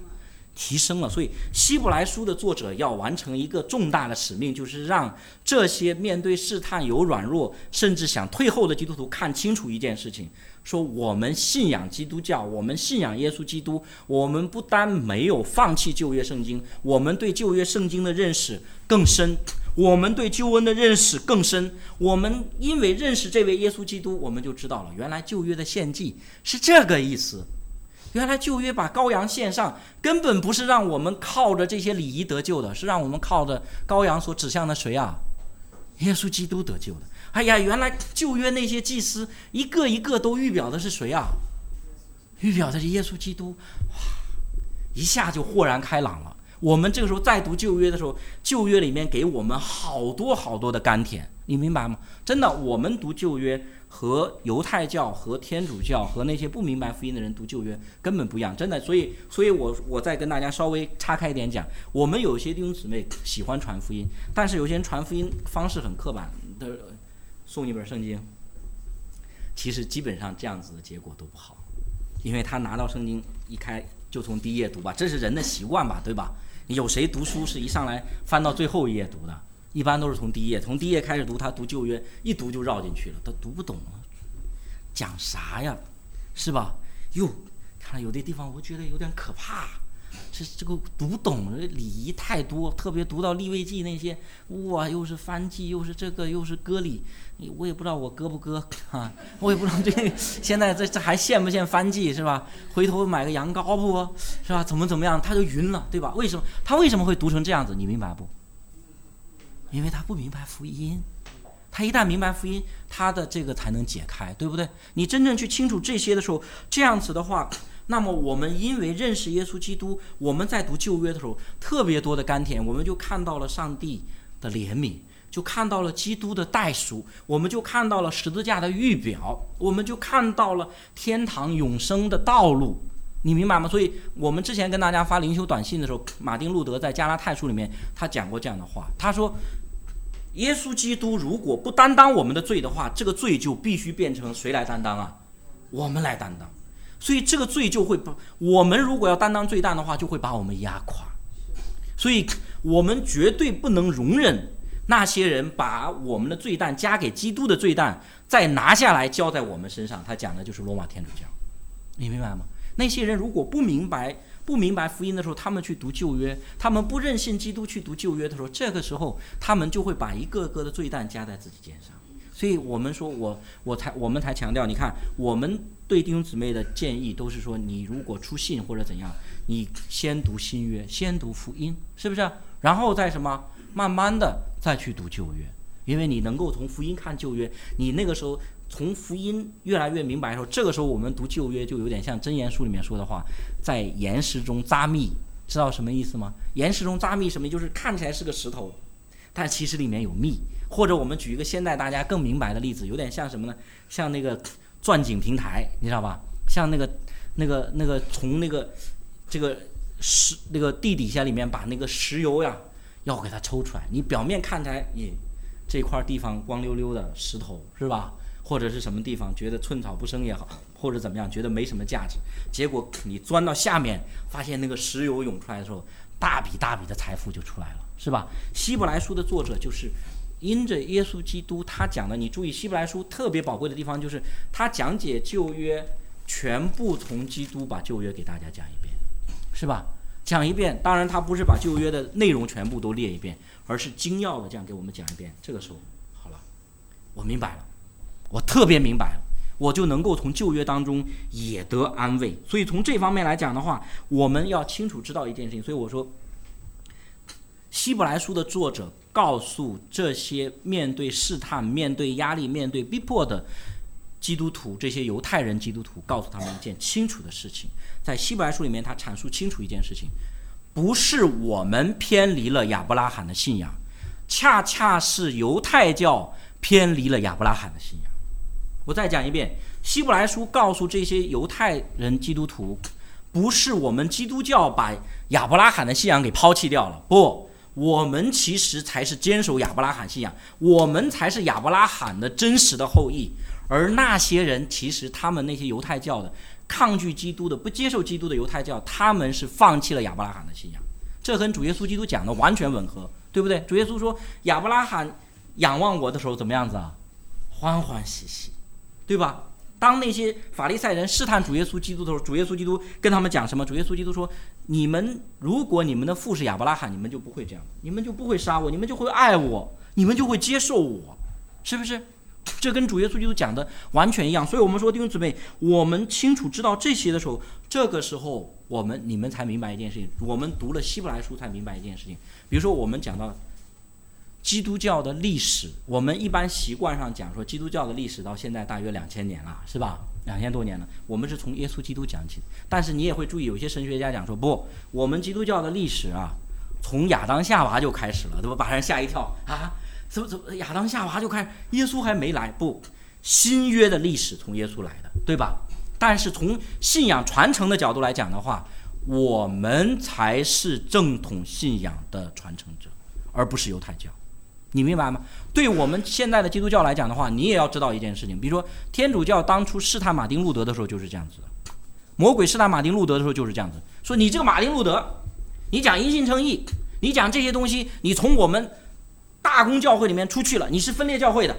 提升了。所以希伯来书的作者要完成一个重大的使命，就是让这些面对试探有软弱，甚至想退后的基督徒看清楚一件事情：说我们信仰基督教，我们信仰耶稣基督，我们不单没有放弃旧约圣经，我们对旧约圣经的认识更深。我们对救恩的认识更深，我们因为认识这位耶稣基督，我们就知道了，原来旧约的献祭是这个意思。原来旧约把羔羊献上，根本不是让我们靠着这些礼仪得救的，是让我们靠着羔羊所指向的谁啊？耶稣基督得救的。哎呀，原来旧约那些祭司一个一个都预表的是谁啊？预表的是耶稣基督。哇，一下就豁然开朗了。我们这个时候再读旧约的时候，旧约里面给我们好多好多的甘甜，你明白吗？真的，我们读旧约和犹太教、和天主教、和那些不明白福音的人读旧约根本不一样，真的。所以，所以我我再跟大家稍微岔开一点讲，我们有些弟兄姊妹喜欢传福音，但是有些人传福音方式很刻板的，送一本圣经，其实基本上这样子的结果都不好，因为他拿到圣经一开就从第一页读吧，这是人的习惯吧，对吧？有谁读书是一上来翻到最后一页读的？一般都是从第一页，从第一页开始读。他读旧约，一读就绕进去了，他读不懂了，讲啥呀？是吧？哟，看来有的地方我觉得有点可怕。这这个读不懂，礼仪太多，特别读到立位记那些，哇，又是翻记，又是这个，又是割礼，我也不知道我割不割啊，我也不知道这现在这这还限不限翻记是吧？回头买个羊羔不，是吧？怎么怎么样，他就晕了，对吧？为什么他为什么会读成这样子？你明白不？因为他不明白福音，他一旦明白福音，他的这个才能解开，对不对？你真正去清楚这些的时候，这样子的话。那么我们因为认识耶稣基督，我们在读旧约的时候，特别多的甘甜，我们就看到了上帝的怜悯，就看到了基督的代赎，我们就看到了十字架的预表，我们就看到了天堂永生的道路，你明白吗？所以我们之前跟大家发灵修短信的时候，马丁路德在加拉太书里面他讲过这样的话，他说，耶稣基督如果不担当我们的罪的话，这个罪就必须变成谁来担当啊？我们来担当。所以这个罪就会把我们如果要担当罪担的话，就会把我们压垮。所以我们绝对不能容忍那些人把我们的罪担加给基督的罪担，再拿下来交在我们身上。他讲的就是罗马天主教，你明白吗？那些人如果不明白不明白福音的时候，他们去读旧约，他们不认信基督去读旧约的时候，这个时候他们就会把一个个的罪担加在自己肩上。所以我们说，我我才我们才强调，你看我们。对弟兄姊妹的建议都是说，你如果出信或者怎样，你先读新约，先读福音，是不是？然后再什么，慢慢的再去读旧约，因为你能够从福音看旧约，你那个时候从福音越来越明白的时候，这个时候我们读旧约就有点像真言书里面说的话，在岩石中扎密，知道什么意思吗？岩石中扎密什么？就是看起来是个石头，但其实里面有蜜。或者我们举一个现在大家更明白的例子，有点像什么呢？像那个。钻井平台，你知道吧？像那个、那个、那个，从那个这个石那个地底下里面把那个石油呀，要给它抽出来。你表面看起来，你这块地方光溜溜的石头是吧？或者是什么地方觉得寸草不生也好，或者怎么样觉得没什么价值。结果你钻到下面，发现那个石油涌出来的时候，大笔大笔的财富就出来了，是吧？希伯来书的作者就是。因着耶稣基督，他讲的，你注意希伯来书特别宝贵的地方，就是他讲解旧约，全部从基督把旧约给大家讲一遍，是吧？讲一遍，当然他不是把旧约的内容全部都列一遍，而是精要的这样给我们讲一遍。这个时候，好了，我明白了，我特别明白，我就能够从旧约当中也得安慰。所以从这方面来讲的话，我们要清楚知道一件事情。所以我说。希伯来书的作者告诉这些面对试探、面对压力、面对逼迫的基督徒，这些犹太人基督徒，告诉他们一件清楚的事情。在希伯来书里面，他阐述清楚一件事情：不是我们偏离了亚伯拉罕的信仰，恰恰是犹太教偏离了亚伯拉罕的信仰。我再讲一遍，《希伯来书》告诉这些犹太人基督徒，不是我们基督教把亚伯拉罕的信仰给抛弃掉了，不，我们其实才是坚守亚伯拉罕信仰，我们才是亚伯拉罕的真实的后裔。而那些人，其实他们那些犹太教的。抗拒基督的、不接受基督的犹太教，他们是放弃了亚伯拉罕的信仰，这跟主耶稣基督讲的完全吻合，对不对？主耶稣说亚伯拉罕仰望我的时候怎么样子啊？欢欢喜喜，对吧？当那些法利赛人试探主耶稣基督的时候，主耶稣基督跟他们讲什么？主耶稣基督说：你们如果你们的父是亚伯拉罕，你们就不会这样，你们就不会杀我，你们就会爱我，你们就会接受我，是不是？这跟主耶稣基督讲的完全一样，所以我们说弟兄姊妹，我们清楚知道这些的时候，这个时候我们你们才明白一件事情。我们读了希伯来书才明白一件事情。比如说，我们讲到基督教的历史，我们一般习惯上讲说基督教的历史到现在大约两千年了，是吧？两千多年了。我们是从耶稣基督讲起，但是你也会注意，有些神学家讲说不，我们基督教的历史啊，从亚当夏娃就开始了，对吧？把人吓一跳啊！[laughs] 怎么怎么亚当夏娃就开始，耶稣还没来，不，新约的历史从耶稣来的，对吧？但是从信仰传承的角度来讲的话，我们才是正统信仰的传承者，而不是犹太教，你明白吗？对我们现在的基督教来讲的话，你也要知道一件事情，比如说天主教当初试探马丁路德的时候就是这样子的，魔鬼试探马丁路德的时候就是这样子，说你这个马丁路德，你讲因信称义，你讲这些东西，你从我们。大公教会里面出去了，你是分裂教会的。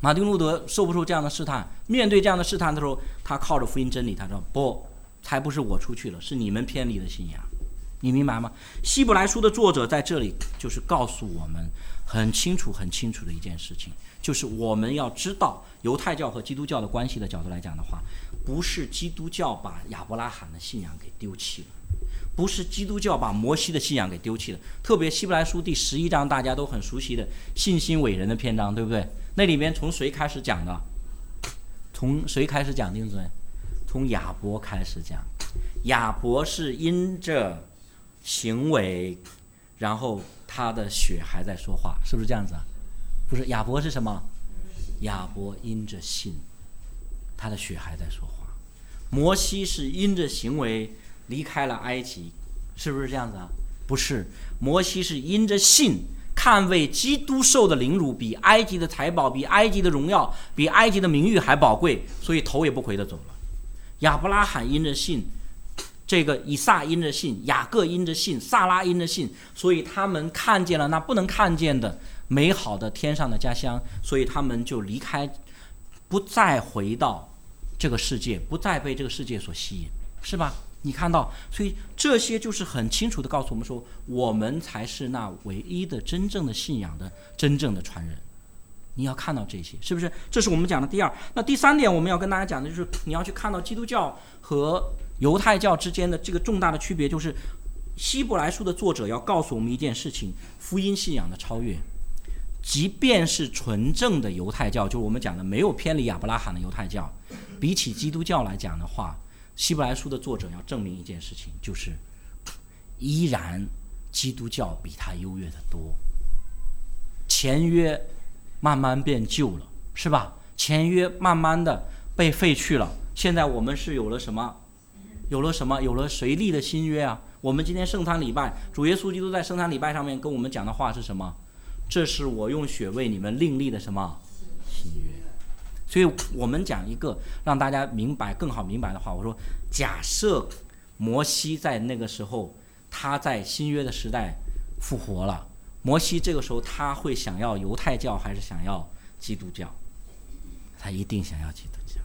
马丁路德受不受这样的试探？面对这样的试探的时候，他靠着福音真理，他说：“不，才不是我出去了，是你们偏离了信仰。”你明白吗？希伯来书的作者在这里就是告诉我们很清楚、很清楚的一件事情，就是我们要知道犹太教和基督教的关系的角度来讲的话，不是基督教把亚伯拉罕的信仰给丢弃了。不是基督教把摩西的信仰给丢弃了，特别希伯来书第十一章大家都很熟悉的信心伟人的篇章，对不对？那里面从谁开始讲的？从谁开始讲？丁子从亚伯开始讲。亚伯是因着行为，然后他的血还在说话，是不是这样子啊？不是，亚伯是什么？亚伯因着信，他的血还在说话。摩西是因着行为。离开了埃及，是不是这样子啊？不是，摩西是因着信，看为基督受的凌辱比埃及的财宝、比埃及的荣耀、比埃及的名誉还宝贵，所以头也不回的走了。亚伯拉罕因着信，这个以撒因着信，雅各因着信，萨拉因着信，所以他们看见了那不能看见的美好的天上的家乡，所以他们就离开，不再回到这个世界，不再被这个世界所吸引，是吧？你看到，所以这些就是很清楚的告诉我们说，我们才是那唯一的真正的信仰的真正的传人。你要看到这些，是不是？这是我们讲的第二。那第三点，我们要跟大家讲的就是，你要去看到基督教和犹太教之间的这个重大的区别，就是希伯来书的作者要告诉我们一件事情：福音信仰的超越。即便是纯正的犹太教，就是我们讲的没有偏离亚伯拉罕的犹太教，比起基督教来讲的话。希伯来书的作者要证明一件事情，就是依然基督教比他优越的多。前约慢慢变旧了，是吧？前约慢慢的被废去了。现在我们是有了什么？有了什么？有了谁立的新约啊？我们今天圣餐礼拜，主耶稣基督在圣餐礼拜上面跟我们讲的话是什么？这是我用血为你们另立的什么新约？所以我们讲一个让大家明白更好明白的话，我说：假设摩西在那个时候，他在新约的时代复活了，摩西这个时候他会想要犹太教还是想要基督教？他一定想要基督教。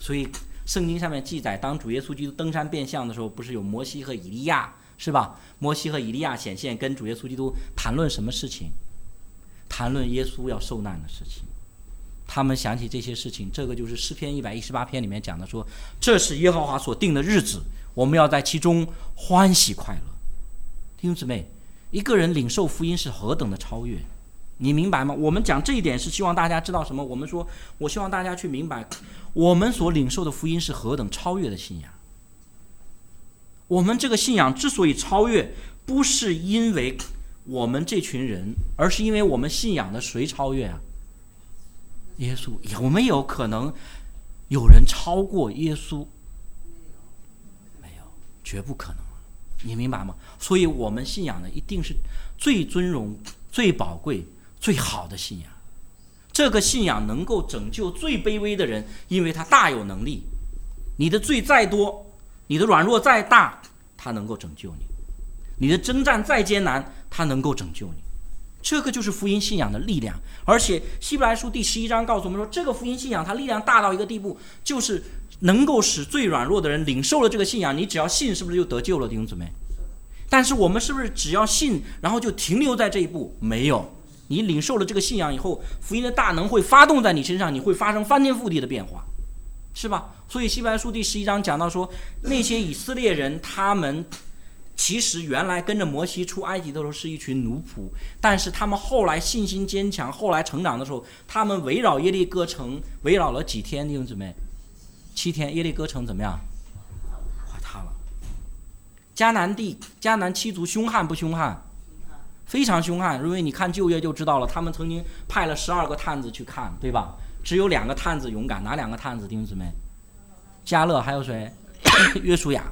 所以圣经上面记载，当主耶稣基督登山变相的时候，不是有摩西和以利亚是吧？摩西和以利亚显现，跟主耶稣基督谈论什么事情？谈论耶稣要受难的事情。他们想起这些事情，这个就是诗篇一百一十八篇里面讲的，说这是耶和华所定的日子，我们要在其中欢喜快乐。弟兄姊妹，一个人领受福音是何等的超越，你明白吗？我们讲这一点是希望大家知道什么？我们说，我希望大家去明白，我们所领受的福音是何等超越的信仰。我们这个信仰之所以超越，不是因为我们这群人，而是因为我们信仰的谁超越啊？耶稣有没有可能有人超过耶稣？没有，绝不可能。你明白吗？所以我们信仰的一定是最尊荣、最宝贵、最好的信仰。这个信仰能够拯救最卑微的人，因为他大有能力。你的罪再多，你的软弱再大，他能够拯救你；你的征战再艰难，他能够拯救你。这个就是福音信仰的力量。而且希伯来书第十一章告诉我们说，这个福音信仰它力量大到一个地步，就是能够使最软弱的人领受了这个信仰。你只要信，是不是就得救了，弟兄姊妹？但是我们是不是只要信，然后就停留在这一步？没有，你领受了这个信仰以后，福音的大能会发动在你身上，你会发生翻天覆地的变化。是吧？所以《希伯来书》第十一章讲到说，那些以色列人，他们其实原来跟着摩西出埃及的时候是一群奴仆，但是他们后来信心坚强，后来成长的时候，他们围绕耶利哥城围绕了几天，弟兄姊妹？七天，耶利哥城怎么样？垮塌了。迦南地，迦南七族凶悍不凶悍？非常凶悍。因为你看旧约就知道了，他们曾经派了十二个探子去看，对吧？只有两个探子勇敢，哪两个探子？弟兄姊妹，加勒还有谁？[coughs] 约书亚，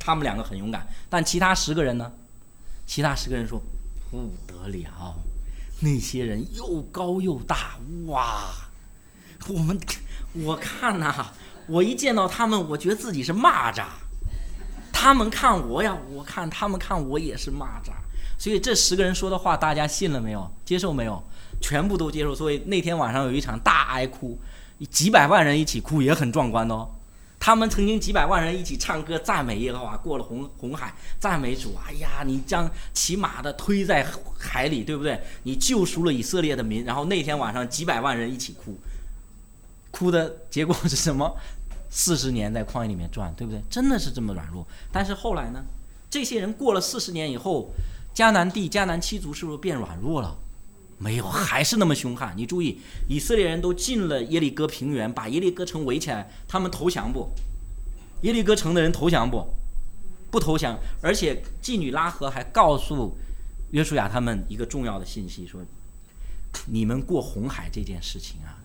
他们两个很勇敢。但其他十个人呢？其他十个人说不得了，那些人又高又大，哇！我们我看呐，我一见到他们，我觉得自己是蚂蚱。他们看我呀，我看他们看我也是蚂蚱。所以这十个人说的话，大家信了没有？接受没有？全部都接受，所以那天晚上有一场大哀哭，几百万人一起哭也很壮观的哦。他们曾经几百万人一起唱歌赞美耶和华，过了红红海，赞美主。哎呀，你将骑马的推在海里，对不对？你救赎了以色列的民。然后那天晚上几百万人一起哭，哭的结果是什么？四十年在旷野里面转，对不对？真的是这么软弱。但是后来呢？这些人过了四十年以后，迦南地、迦南七族是不是变软弱了？没有，还是那么凶悍。你注意，以色列人都进了耶利哥平原，把耶利哥城围起来，他们投降不？耶利哥城的人投降不？不投降。而且妓女拉合还告诉约书亚他们一个重要的信息，说：你们过红海这件事情啊，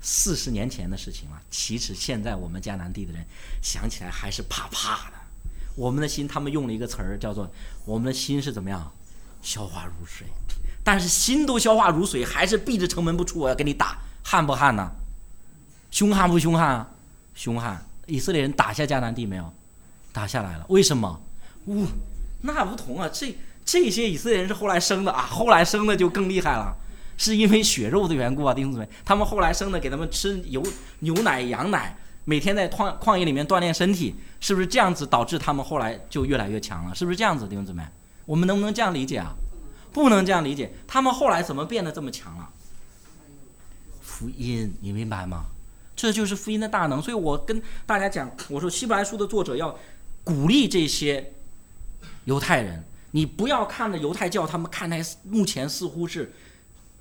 四十年前的事情了。其实现在我们迦南地的人想起来还是怕怕的。我们的心，他们用了一个词儿叫做“我们的心是怎么样，消化如水”。但是心都消化如水，还是闭着城门不出。我要给你打，悍不悍呢？凶悍不凶悍啊？凶悍！以色列人打下迦南地没有？打下来了。为什么？呜，那不同啊！这这些以色列人是后来生的啊，后来生的就更厉害了，是因为血肉的缘故啊，弟兄姊妹。他们后来生的，给他们吃油牛奶、羊奶，每天在旷旷野里面锻炼身体，是不是这样子导致他们后来就越来越强了？是不是这样子，弟兄姊妹？我们能不能这样理解啊？不能这样理解，他们后来怎么变得这么强了？福音，你明白吗？这就是福音的大能。所以我跟大家讲，我说希伯来书的作者要鼓励这些犹太人，你不要看着犹太教，他们看来目前似乎是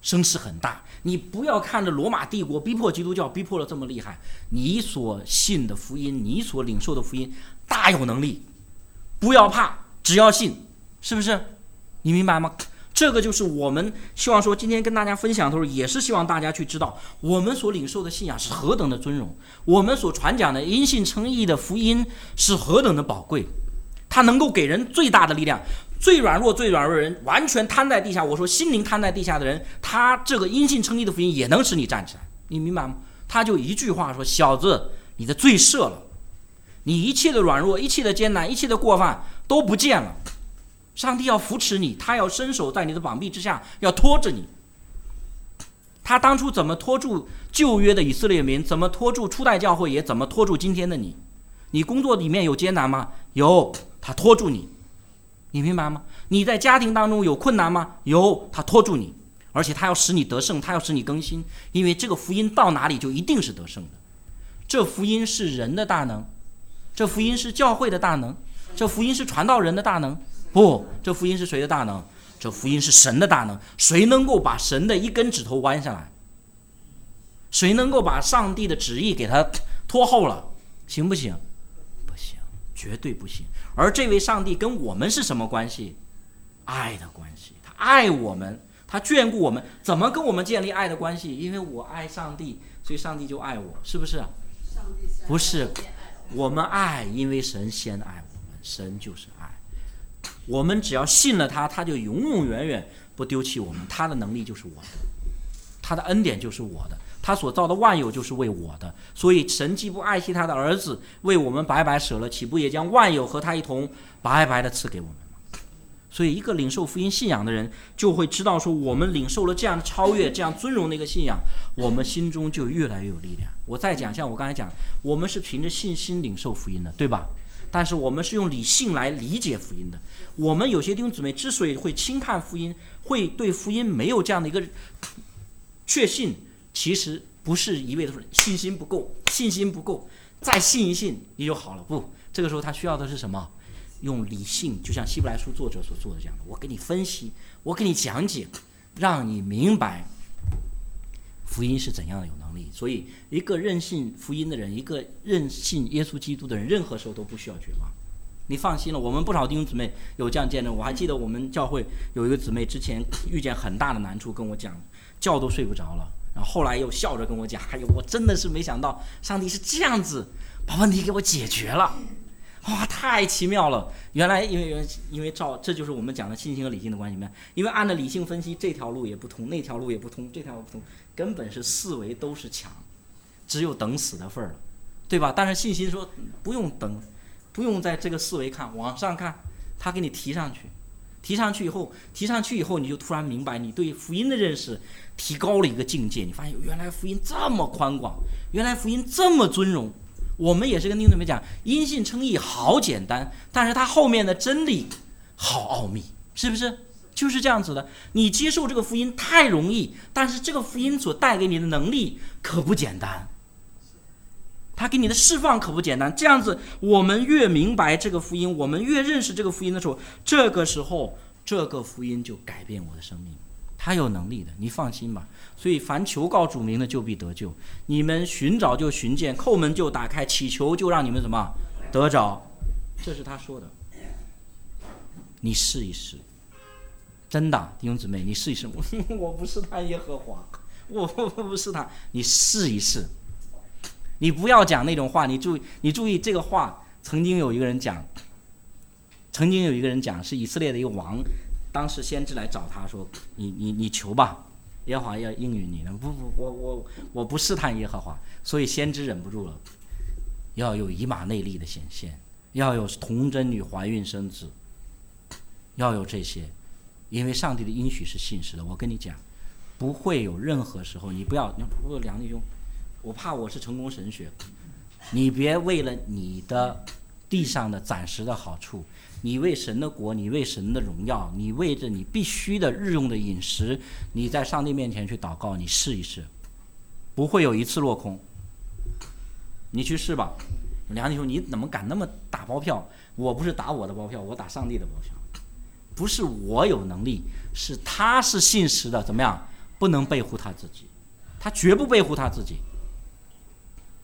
声势很大，你不要看着罗马帝国逼迫基督教，逼迫了这么厉害，你所信的福音，你所领受的福音大有能力，不要怕，只要信，是不是？你明白吗？这个就是我们希望说，今天跟大家分享的时候，也是希望大家去知道，我们所领受的信仰是何等的尊荣，我们所传讲的因信称义的福音是何等的宝贵，它能够给人最大的力量。最软弱、最软弱的人，完全瘫在地下。我说，心灵瘫在地下的人，他这个因信称义的福音也能使你站起来。你明白吗？他就一句话说：“小子，你的罪赦了，你一切的软弱、一切的艰难、一切的过犯都不见了。”上帝要扶持你，他要伸手在你的膀臂之下，要拖着你。他当初怎么拖住旧约的以色列民？怎么拖住初代教会？也怎么拖住今天的你？你工作里面有艰难吗？有，他拖住你。你明白吗？你在家庭当中有困难吗？有，他拖住你。而且他要使你得胜，他要使你更新，因为这个福音到哪里就一定是得胜的。这福音是人的大能，这福音是教会的大能，这福音是传道人的大能。不，这福音是谁的大能？这福音是神的大能。谁能够把神的一根指头弯下来？谁能够把上帝的旨意给他拖后了？行不行？不行，绝对不行。而这位上帝跟我们是什么关系？爱的关系，他爱我们，他眷顾我们。怎么跟我们建立爱的关系？因为我爱上帝，所以上帝就爱我，是不是？不是，我们爱，因为神先爱我们，神就是爱。我们只要信了他，他就永永远远不丢弃我们。他的能力就是我的，他的恩典就是我的，他所造的万有就是为我的。所以神既不爱惜他的儿子，为我们白白舍了，岂不也将万有和他一同白白的赐给我们吗？所以，一个领受福音信仰的人，就会知道说，我们领受了这样的超越、这样尊荣的一个信仰，我们心中就越来越有力量。我再讲，像我刚才讲，我们是凭着信心领受福音的，对吧？但是我们是用理性来理解福音的。我们有些弟兄姊妹之所以会轻看福音，会对福音没有这样的一个确信，其实不是一味的说信心不够，信心不够，再信一信你就好了。不，这个时候他需要的是什么？用理性，就像希伯来书作者所做的这样的，我给你分析，我给你讲解，让你明白福音是怎样的有能力。所以，一个任信福音的人，一个任信耶稣基督的人，任何时候都不需要绝望。你放心了，我们不少弟兄姊妹有这样见证。我还记得我们教会有一个姊妹之前遇见很大的难处，跟我讲，觉都睡不着了。然后后来又笑着跟我讲：“哎呦，我真的是没想到，上帝是这样子把问题给我解决了，哇，太奇妙了！原来因为原因为照这就是我们讲的信心和理性的关系面。因为按照理性分析，这条路也不通，那条路也不通，这条路不通，根本是四维都是墙，只有等死的份儿了，对吧？但是信心说不用等。”不用在这个思维看，往上看，他给你提上去，提上去以后，提上去以后，你就突然明白，你对福音的认识提高了一个境界。你发现原来福音这么宽广，原来福音这么尊荣。我们也是跟弟兄们讲，因信称义好简单，但是它后面的真理好奥秘，是不是？就是这样子的。你接受这个福音太容易，但是这个福音所带给你的能力可不简单。他给你的释放可不简单，这样子，我们越明白这个福音，我们越认识这个福音的时候，这个时候，这个福音就改变我的生命。他有能力的，你放心吧。所以，凡求告主名的，就必得救。你们寻找就寻见，叩门就打开，祈求就让你们什么得着。这是他说的。你试一试，真的，弟兄姊妹，你试一试。[laughs] 我不是他耶和华，[laughs] 我不是他，你试一试。你不要讲那种话，你注意，你注意这个话。曾经有一个人讲，曾经有一个人讲，是以色列的一个王，当时先知来找他说：“你你你求吧，耶和华要应允你的。”不不，我我我不试探耶和华，所以先知忍不住了，要有以马内利的显现，要有童贞女怀孕生子，要有这些，因为上帝的应许是信实的。我跟你讲，不会有任何时候，你不要，你不梁弟兄。我怕我是成功神学，你别为了你的地上的暂时的好处，你为神的国，你为神的荣耀，你为着你必须的日用的饮食，你在上帝面前去祷告，你试一试，不会有一次落空。你去试吧，梁弟兄，你怎么敢那么打包票？我不是打我的包票，我打上帝的包票，不是我有能力，是他是信实的，怎么样？不能背负他自己，他绝不背负他自己。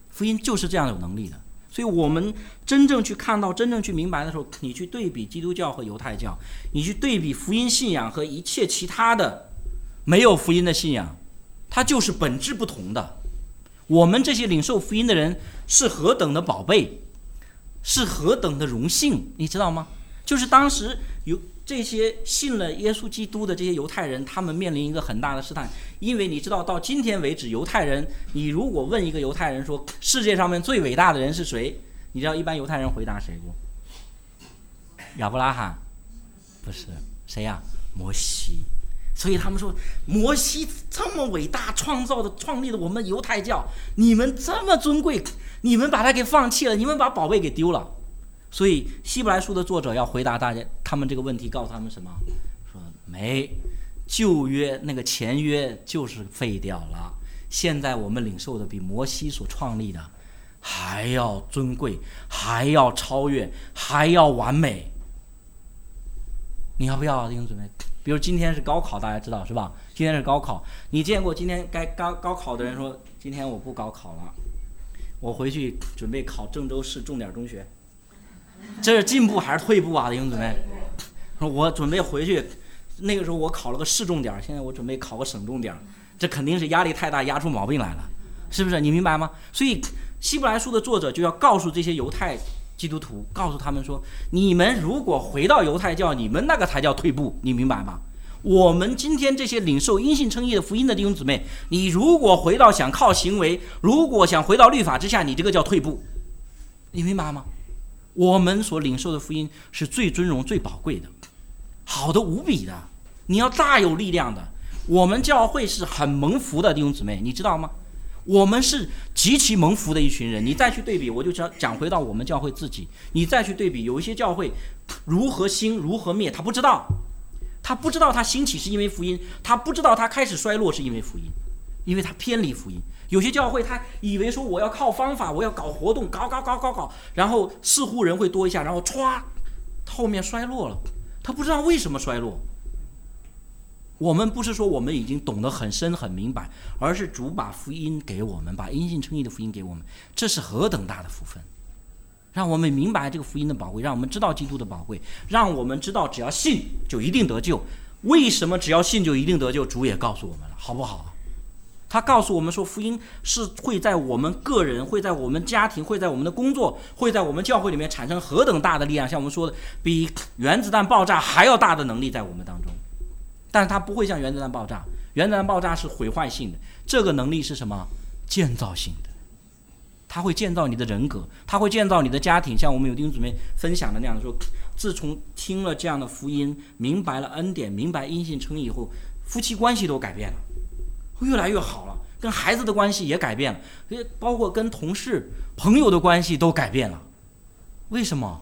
福音就是这样有能力的，所以我们真正去看到、真正去明白的时候，你去对比基督教和犹太教，你去对比福音信仰和一切其他的没有福音的信仰，它就是本质不同的。我们这些领受福音的人是何等的宝贝，是何等的荣幸，你知道吗？就是当时有。这些信了耶稣基督的这些犹太人，他们面临一个很大的试探，因为你知道，到今天为止，犹太人，你如果问一个犹太人说世界上面最伟大的人是谁，你知道一般犹太人回答谁不？亚伯拉罕，不是谁呀？摩西。所以他们说，摩西这么伟大，创造的、创立的我们犹太教，你们这么尊贵，你们把他给放弃了，你们把宝贝给丢了。所以，希伯来书的作者要回答大家他们这个问题，告诉他们什么？说没，旧约那个前约就是废掉了。现在我们领受的比摩西所创立的还要尊贵，还要超越，还要完美。你要不要弟兄姊妹？比如今天是高考，大家知道是吧？今天是高考，你见过今天该高高考的人说今天我不高考了，我回去准备考郑州市重点中学。这是进步还是退步啊，弟兄姊妹？我准备回去，那个时候我考了个市重点，现在我准备考个省重点，这肯定是压力太大，压出毛病来了，是不是？你明白吗？所以希伯来书的作者就要告诉这些犹太基督徒，告诉他们说：你们如果回到犹太教，你们那个才叫退步，你明白吗？我们今天这些领受因信称义的福音的弟兄姊妹，你如果回到想靠行为，如果想回到律法之下，你这个叫退步，你明白吗？我们所领受的福音是最尊荣、最宝贵的，好的无比的，你要大有力量的。我们教会是很蒙福的弟兄姊妹，你知道吗？我们是极其蒙福的一群人。你再去对比，我就讲讲回到我们教会自己，你再去对比，有一些教会如何兴如何灭，他不知道。他不知道他兴起是因为福音，他不知道他开始衰落是因为福音，因为他偏离福音。有些教会他以为说我要靠方法，我要搞活动，搞搞搞搞搞，然后似乎人会多一下，然后歘，后面衰落了。他不知道为什么衰落。我们不是说我们已经懂得很深很明白，而是主把福音给我们，把因信称义的福音给我们，这是何等大的福分。让我们明白这个福音的宝贵，让我们知道基督的宝贵，让我们知道只要信就一定得救。为什么只要信就一定得救？主也告诉我们了，好不好？他告诉我们说，福音是会在我们个人、会在我们家庭、会在我们的工作、会在我们教会里面产生何等大的力量。像我们说的，比原子弹爆炸还要大的能力在我们当中。但是它不会像原子弹爆炸，原子弹爆炸是毁坏性的，这个能力是什么？建造性的。他会建造你的人格，他会建造你的家庭，像我们有弟兄姊妹分享的那样说，自从听了这样的福音，明白了恩典，明白因信称义以后，夫妻关系都改变了，越来越好了，跟孩子的关系也改变了，也包括跟同事、朋友的关系都改变了。为什么？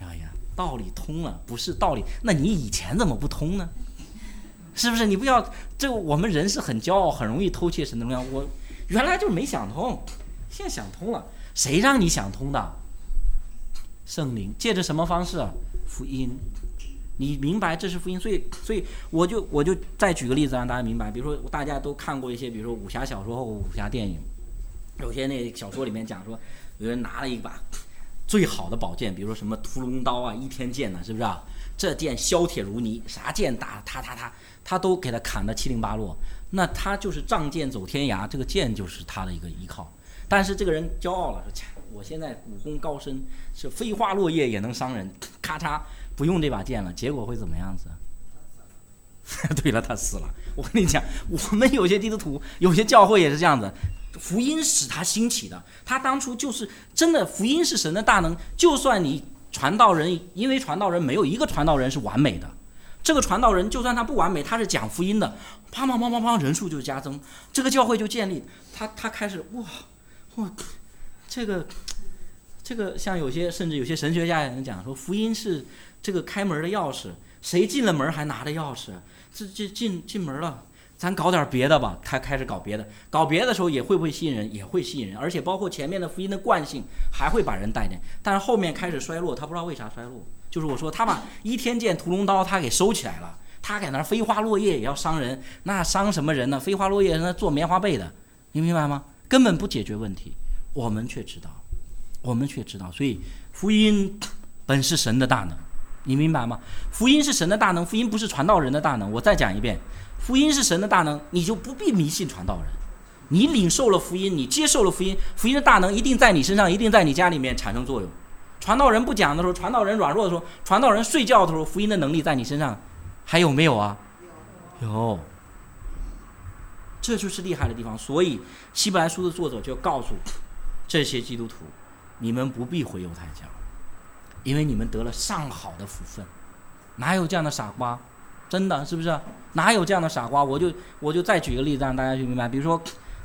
哎呀，道理通了，不是道理，那你以前怎么不通呢？是不是？你不要这，我们人是很骄傲，很容易偷窃神的荣耀。我原来就是没想通。现在想通了，谁让你想通的？圣灵借着什么方式？福音，你明白这是福音，所以，所以我就我就再举个例子让大家明白。比如说，大家都看过一些，比如说武侠小说或武侠电影，有些那小说里面讲说，有人拿了一把最好的宝剑，比如说什么屠龙刀啊、倚天剑呐，是不是啊？这剑削铁如泥，啥剑打他他他他都给他砍得七零八落，那他就是仗剑走天涯，这个剑就是他的一个依靠。但是这个人骄傲了，说：“切，我现在武功高深，是飞花落叶也能伤人，咔嚓，不用这把剑了。结果会怎么样子？[laughs] 对了，他死了。我跟你讲，我们有些基督徒，有些教会也是这样子。福音使他兴起的，他当初就是真的。福音是神的大能，就算你传道人，因为传道人没有一个传道人是完美的。这个传道人就算他不完美，他是讲福音的，啪啪啪啪啪，人数就加增，这个教会就建立。他他开始哇。”哇，这个，这个像有些甚至有些神学家也能讲说，福音是这个开门的钥匙，谁进了门还拿着钥匙？这这进进门了，咱搞点别的吧。他开始搞别的，搞别的时候也会不会吸引人？也会吸引人，而且包括前面的福音的惯性还会把人带进。但是后面开始衰落，他不知道为啥衰落。就是我说他把一天剑屠龙刀他给收起来了，他在那飞花落叶也要伤人，那伤什么人呢？飞花落叶那做棉花被的，你明白吗？根本不解决问题，我们却知道，我们却知道，所以福音本是神的大能，你明白吗？福音是神的大能，福音不是传道人的大能。我再讲一遍，福音是神的大能，你就不必迷信传道人。你领受了福音，你接受了福音，福音的大能一定在你身上，一定在你家里面产生作用。传道人不讲的时候，传道人软弱的时候，传道人睡觉的时候，福音的能力在你身上还有没有啊？有。这就是厉害的地方，所以希伯来书的作者就告诉这些基督徒：你们不必回犹太教，因为你们得了上好的福分。哪有这样的傻瓜？真的是不是？哪有这样的傻瓜？我就我就再举个例子让大家去明白。比如说，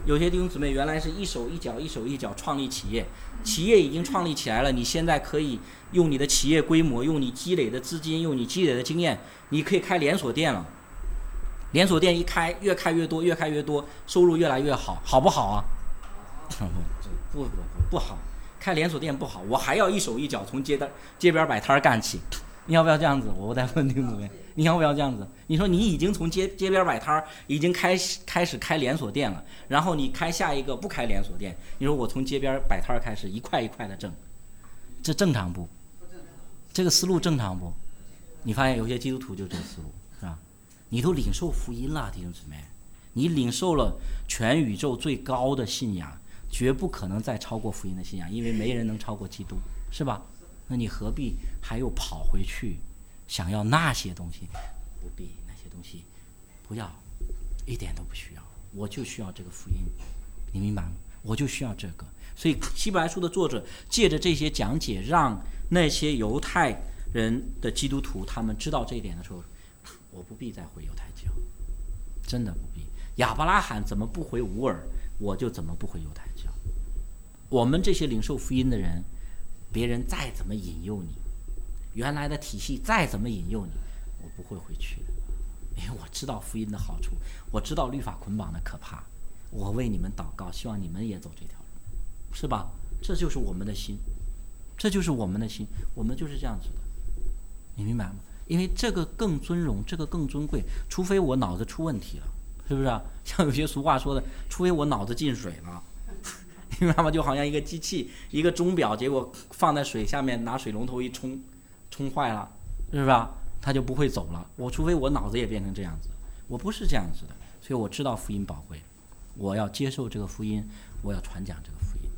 有些弟兄姊妹原来是一手一脚、一手一脚创立企业，企业已经创立起来了，你现在可以用你的企业规模、用你积累的资金、用你积累的经验，你可以开连锁店了。连锁店一开，越开越多，越开越多，收入越来越好，好不好啊？不不不不好，开连锁店不好，我还要一手一脚从街的街边摆摊儿干起。你要不要这样子？我再问听众们，你要不要这样子？你说你已经从街街边摆摊儿，已经开始开始开连锁店了，然后你开下一个不开连锁店，你说我从街边摆摊儿开始一块一块的挣，这正常不？这个思路正常不？你发现有些基督徒就这个思路，是吧？你都领受福音了，弟兄姊妹，你领受了全宇宙最高的信仰，绝不可能再超过福音的信仰，因为没人能超过基督，是吧？那你何必还又跑回去，想要那些东西？不必那些东西，不要，一点都不需要。我就需要这个福音，你明白吗？我就需要这个。所以希伯来书的作者借着这些讲解，让那些犹太人的基督徒他们知道这一点的时候，我不必再回犹太教，真的不必。亚伯拉罕怎么不回吾尔，我就怎么不回犹太教。我们这些领受福音的人，别人再怎么引诱你，原来的体系再怎么引诱你，我不会回去的，因为我知道福音的好处，我知道律法捆绑的可怕。我为你们祷告，希望你们也走这条路，是吧？这就是我们的心，这就是我们的心，我们就是这样子的，你明白吗？因为这个更尊荣，这个更尊贵，除非我脑子出问题了，是不是啊？[laughs] 像有些俗话说的，除非我脑子进水了，明白吗？就好像一个机器，一个钟表，结果放在水下面，拿水龙头一冲，冲坏了，是吧？它就不会走了。我除非我脑子也变成这样子，我不是这样子的，所以我知道福音宝贵。我要接受这个福音，我要传讲这个福音，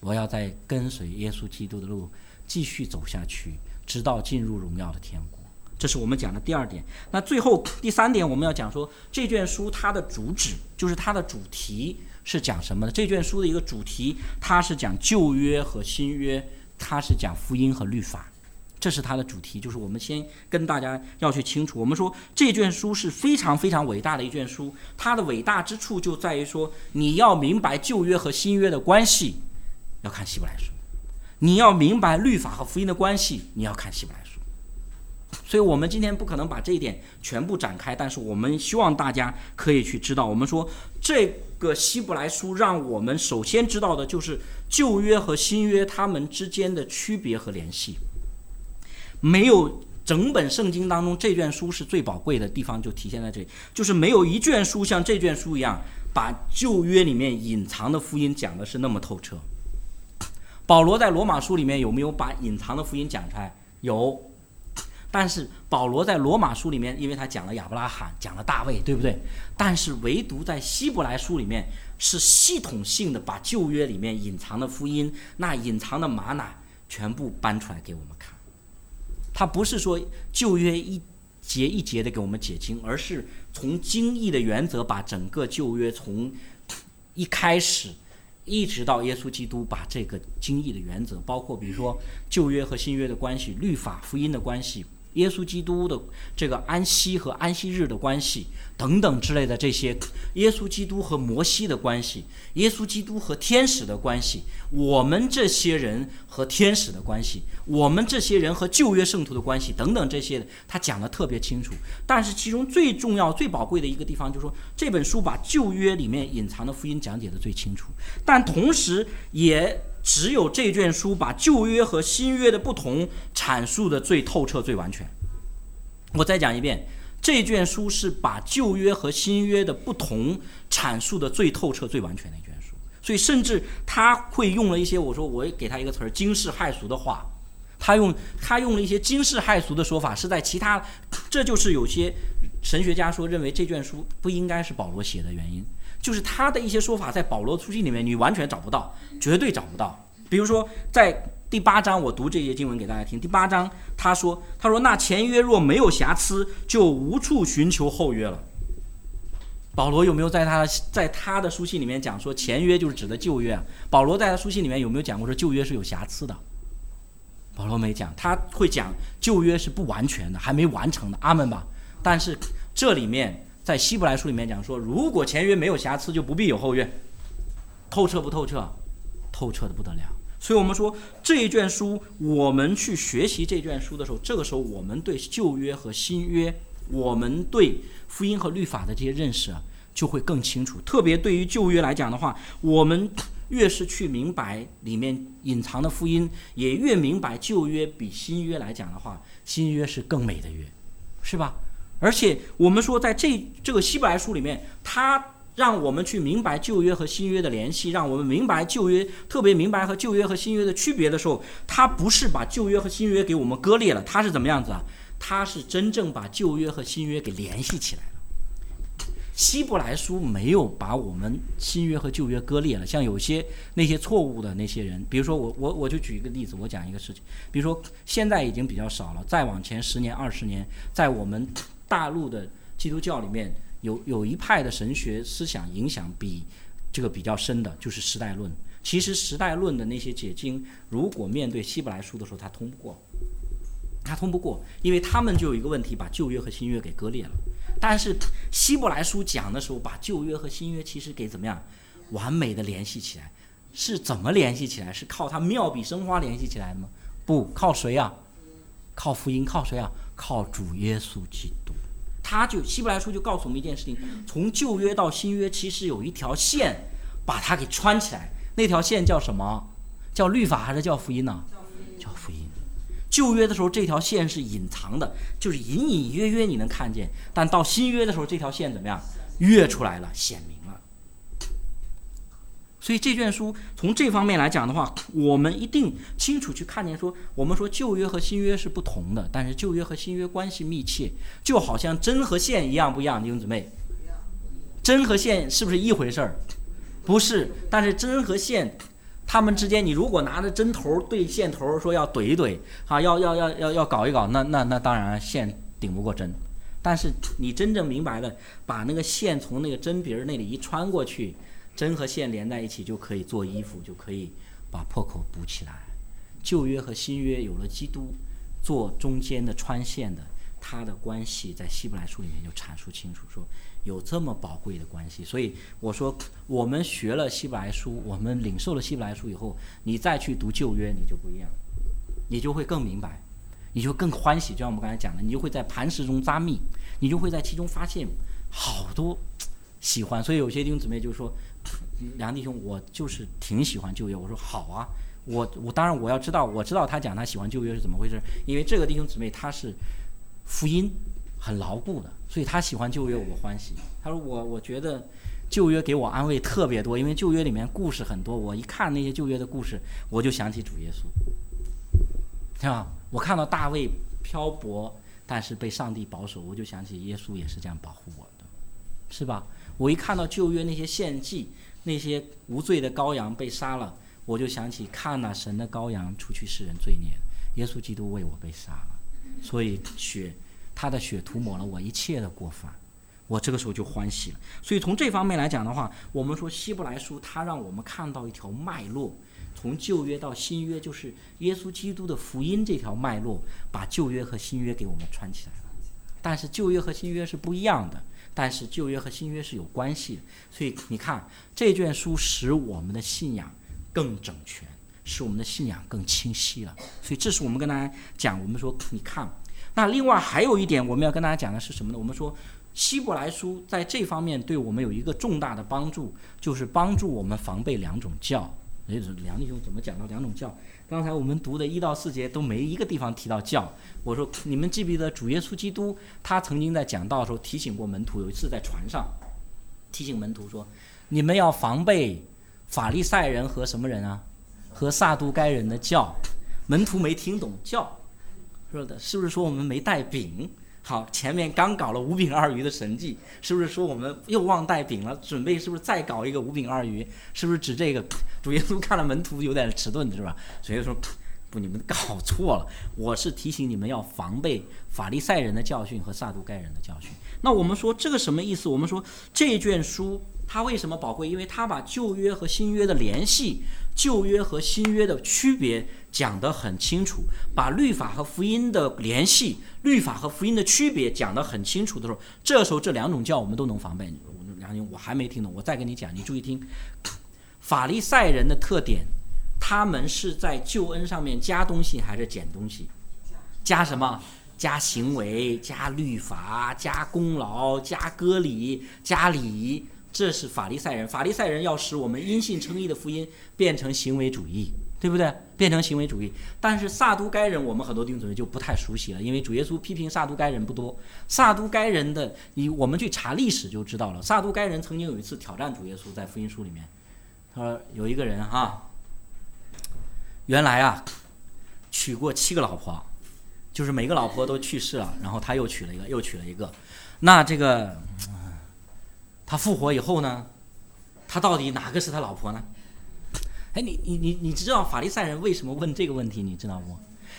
我要在跟随耶稣基督的路继续走下去，直到进入荣耀的天国。这是我们讲的第二点。那最后第三点，我们要讲说这卷书它的主旨，就是它的主题是讲什么呢？这卷书的一个主题，它是讲旧约和新约，它是讲福音和律法。这是它的主题，就是我们先跟大家要去清楚。我们说这卷书是非常非常伟大的一卷书，它的伟大之处就在于说，你要明白旧约和新约的关系，要看希伯来书；你要明白律法和福音的关系，你要看希伯来书。所以我们今天不可能把这一点全部展开，但是我们希望大家可以去知道。我们说这个希伯来书，让我们首先知道的就是旧约和新约它们之间的区别和联系。没有整本圣经当中这卷书是最宝贵的地方，就体现在这里，就是没有一卷书像这卷书一样，把旧约里面隐藏的福音讲的是那么透彻。保罗在罗马书里面有没有把隐藏的福音讲出来？有，但是保罗在罗马书里面，因为他讲了亚伯拉罕，讲了大卫，对不对？但是唯独在希伯来书里面，是系统性的把旧约里面隐藏的福音，那隐藏的玛瑙全部搬出来给我们看。他不是说旧约一节一节的给我们解经，而是从经义的原则把整个旧约从一开始一直到耶稣基督，把这个经义的原则，包括比如说旧约和新约的关系、律法、福音的关系。耶稣基督的这个安息和安息日的关系等等之类的这些，耶稣基督和摩西的关系，耶稣基督和天使的关系，我们这些人和天使的关系，我们这些人和旧约圣徒的关系等等这些，他讲的特别清楚。但是其中最重要、最宝贵的一个地方，就是说这本书把旧约里面隐藏的福音讲解的最清楚，但同时也。只有这卷书把旧约和新约的不同阐述的最透彻、最完全。我再讲一遍，这卷书是把旧约和新约的不同阐述的最透彻、最完全的一卷书。所以，甚至他会用了一些我说我给他一个词儿“惊世骇俗”的话，他用他用了一些惊世骇俗的说法，是在其他，这就是有些神学家说认为这卷书不应该是保罗写的原因。就是他的一些说法，在保罗书信里面你完全找不到，绝对找不到。比如说，在第八章，我读这些经文给大家听。第八章他说：“他说那前约若没有瑕疵，就无处寻求后约了。”保罗有没有在他在他的书信里面讲说前约就是指的旧约？保罗在他书信里面有没有讲过说旧约是有瑕疵的？保罗没讲，他会讲旧约是不完全的，还没完成的。阿门吧。但是这里面。在希伯来书里面讲说，如果前约没有瑕疵，就不必有后约。透彻不透彻？透彻的不得了。所以我们说这一卷书，我们去学习这卷书的时候，这个时候我们对旧约和新约，我们对福音和律法的这些认识啊，就会更清楚。特别对于旧约来讲的话，我们越是去明白里面隐藏的福音，也越明白旧约比新约来讲的话，新约是更美的约，是吧？而且我们说，在这这个希伯来书里面，他让我们去明白旧约和新约的联系，让我们明白旧约，特别明白和旧约和新约的区别的时候，他不是把旧约和新约给我们割裂了，他是怎么样子啊？他是真正把旧约和新约给联系起来了。希伯来书没有把我们新约和旧约割裂了，像有些那些错误的那些人，比如说我我我就举一个例子，我讲一个事情，比如说现在已经比较少了，再往前十年二十年，在我们大陆的基督教里面有有一派的神学思想影响比这个比较深的，就是时代论。其实时代论的那些解经，如果面对希伯来书的时候，他通不过，他通不过，因为他们就有一个问题，把旧约和新约给割裂了。但是希伯来书讲的时候，把旧约和新约其实给怎么样完美的联系起来？是怎么联系起来？是靠他妙笔生花联系起来的吗？不，靠谁啊？靠福音，靠谁啊？靠主耶稣基督。他就希伯来书就告诉我们一件事情：从旧约到新约，其实有一条线把它给穿起来。那条线叫什么？叫律法还是叫福音呢？叫福音。旧约的时候，这条线是隐藏的，就是隐隐约约你能看见；但到新约的时候，这条线怎么样？跃出来了，显明。所以这卷书从这方面来讲的话，我们一定清楚去看见，说我们说旧约和新约是不同的，但是旧约和新约关系密切，就好像针和线一样，不一样？弟兄姊妹，针和线是不是一回事儿？不是，但是针和线。他们之间，你如果拿着针头对线头说要怼一怼，啊，要要要要要搞一搞，那那那当然线顶不过针。但是你真正明白了，把那个线从那个针鼻儿那里一穿过去，针和线连在一起就可以做衣服，就可以把破口补起来。旧约和新约有了基督做中间的穿线的，它的关系在希伯来书里面就阐述清楚说。有这么宝贵的关系，所以我说，我们学了希伯来书，我们领受了希伯来书以后，你再去读旧约，你就不一样，你就会更明白，你就更欢喜。就像我们刚才讲的，你就会在磐石中扎密，你就会在其中发现好多喜欢。所以有些弟兄姊妹就说：“梁弟兄，我就是挺喜欢旧约。”我说：“好啊，我我当然我要知道，我知道他讲他喜欢旧约是怎么回事，因为这个弟兄姊妹他是福音。”很牢固的，所以他喜欢旧约，我欢喜。他说我我觉得旧约给我安慰特别多，因为旧约里面故事很多。我一看那些旧约的故事，我就想起主耶稣，是吧？我看到大卫漂泊，但是被上帝保守，我就想起耶稣也是这样保护我的，是吧？我一看到旧约那些献祭，那些无罪的羔羊被杀了，我就想起看那神的羔羊除去世人罪孽，耶稣基督为我被杀了，所以血。他的血涂抹了我一切的过犯，我这个时候就欢喜了。所以从这方面来讲的话，我们说希伯来书它让我们看到一条脉络，从旧约到新约，就是耶稣基督的福音这条脉络，把旧约和新约给我们串起来了。但是旧约和新约是不一样的，但是旧约和新约是有关系的。所以你看这卷书使我们的信仰更整全，使我们的信仰更清晰了。所以这是我们跟大家讲，我们说你看。那另外还有一点，我们要跟大家讲的是什么呢？我们说，希伯来书在这方面对我们有一个重大的帮助，就是帮助我们防备两种教。哎，梁弟兄怎么讲到两种教？刚才我们读的一到四节都没一个地方提到教。我说，你们记不记得主耶稣基督他曾经在讲道的时候提醒过门徒，有一次在船上提醒门徒说，你们要防备法利赛人和什么人啊？和撒都该人的教。门徒没听懂教。说的是不是说我们没带饼？好，前面刚搞了五饼二鱼的神迹，是不是说我们又忘带饼了？准备是不是再搞一个五饼二鱼？是不是指这个？主耶稣看了门徒有点迟钝，是吧？所以说不，你们搞错了。我是提醒你们要防备法利赛人的教训和撒都该人的教训。那我们说这个什么意思？我们说这卷书它为什么宝贵？因为它把旧约和新约的联系。旧约和新约的区别讲得很清楚，把律法和福音的联系、律法和福音的区别讲得很清楚的时候，这时候这两种教我们都能防备。梁兄，我还没听懂，我再跟你讲，你注意听。法利赛人的特点，他们是在救恩上面加东西还是减东西？加什么？加行为、加律法、加功劳、加割礼、加礼仪。这是法利赛人，法利赛人要使我们因信称义的福音变成行为主义，对不对？变成行为主义。但是撒都该人，我们很多弟兄姊妹就不太熟悉了，因为主耶稣批评撒都该人不多。撒都该人的，你我们去查历史就知道了。撒都该人曾经有一次挑战主耶稣，在福音书里面，他说有一个人哈，原来啊，娶过七个老婆，就是每个老婆都去世了，然后他又娶了一个，又娶了一个。那这个他复活以后呢，他到底哪个是他老婆呢？哎，你你你你知道法利赛人为什么问这个问题？你知道不？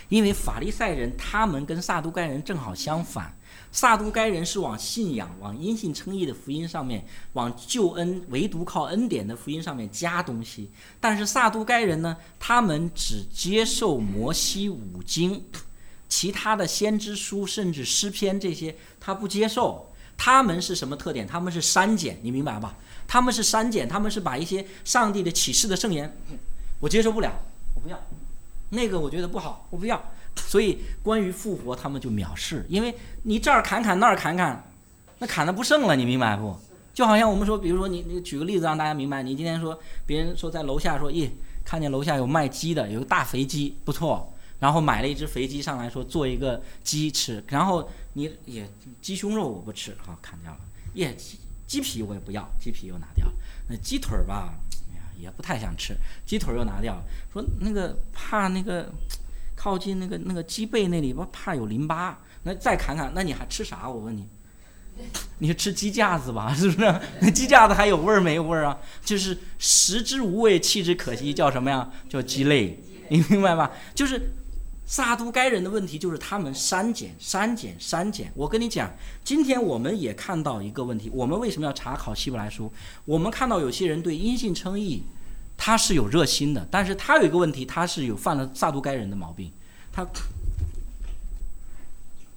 因为法利赛人他们跟撒都该人正好相反，撒都该人是往信仰、往因信称义的福音上面，往救恩唯独靠恩典的福音上面加东西。但是撒都该人呢，他们只接受摩西五经，其他的先知书甚至诗篇这些他不接受。他们是什么特点？他们是删减，你明白吧？他们是删减，他们是把一些上帝的启示的圣言，我接受不了，我不要。那个我觉得不好，我不要。所以关于复活，他们就藐视，因为你这儿砍砍那儿砍砍，那砍的不剩了，你明白不？就好像我们说，比如说你你举个例子让大家明白，你今天说别人说在楼下说，咦，看见楼下有卖鸡的，有个大肥鸡，不错，然后买了一只肥鸡上来说做一个鸡吃，然后你也鸡胸肉我不吃，好砍掉了，耶鸡鸡皮我也不要，鸡皮又拿掉，那鸡腿儿吧。也不太想吃，鸡腿又拿掉，说那个怕那个靠近那个那个鸡背那里边怕有淋巴，那再砍砍，那你还吃啥？我问你，你吃鸡架子吧？[laughs] 是不是？那鸡架子还有味儿没味儿啊？就是食之无味，弃之可惜，叫什么呀？叫鸡肋，你明白吧？就是。撒都该人的问题就是他们删减、删减、删减。我跟你讲，今天我们也看到一个问题：我们为什么要查考希伯来书？我们看到有些人对因信称义，他是有热心的，但是他有一个问题，他是有犯了撒都该人的毛病。他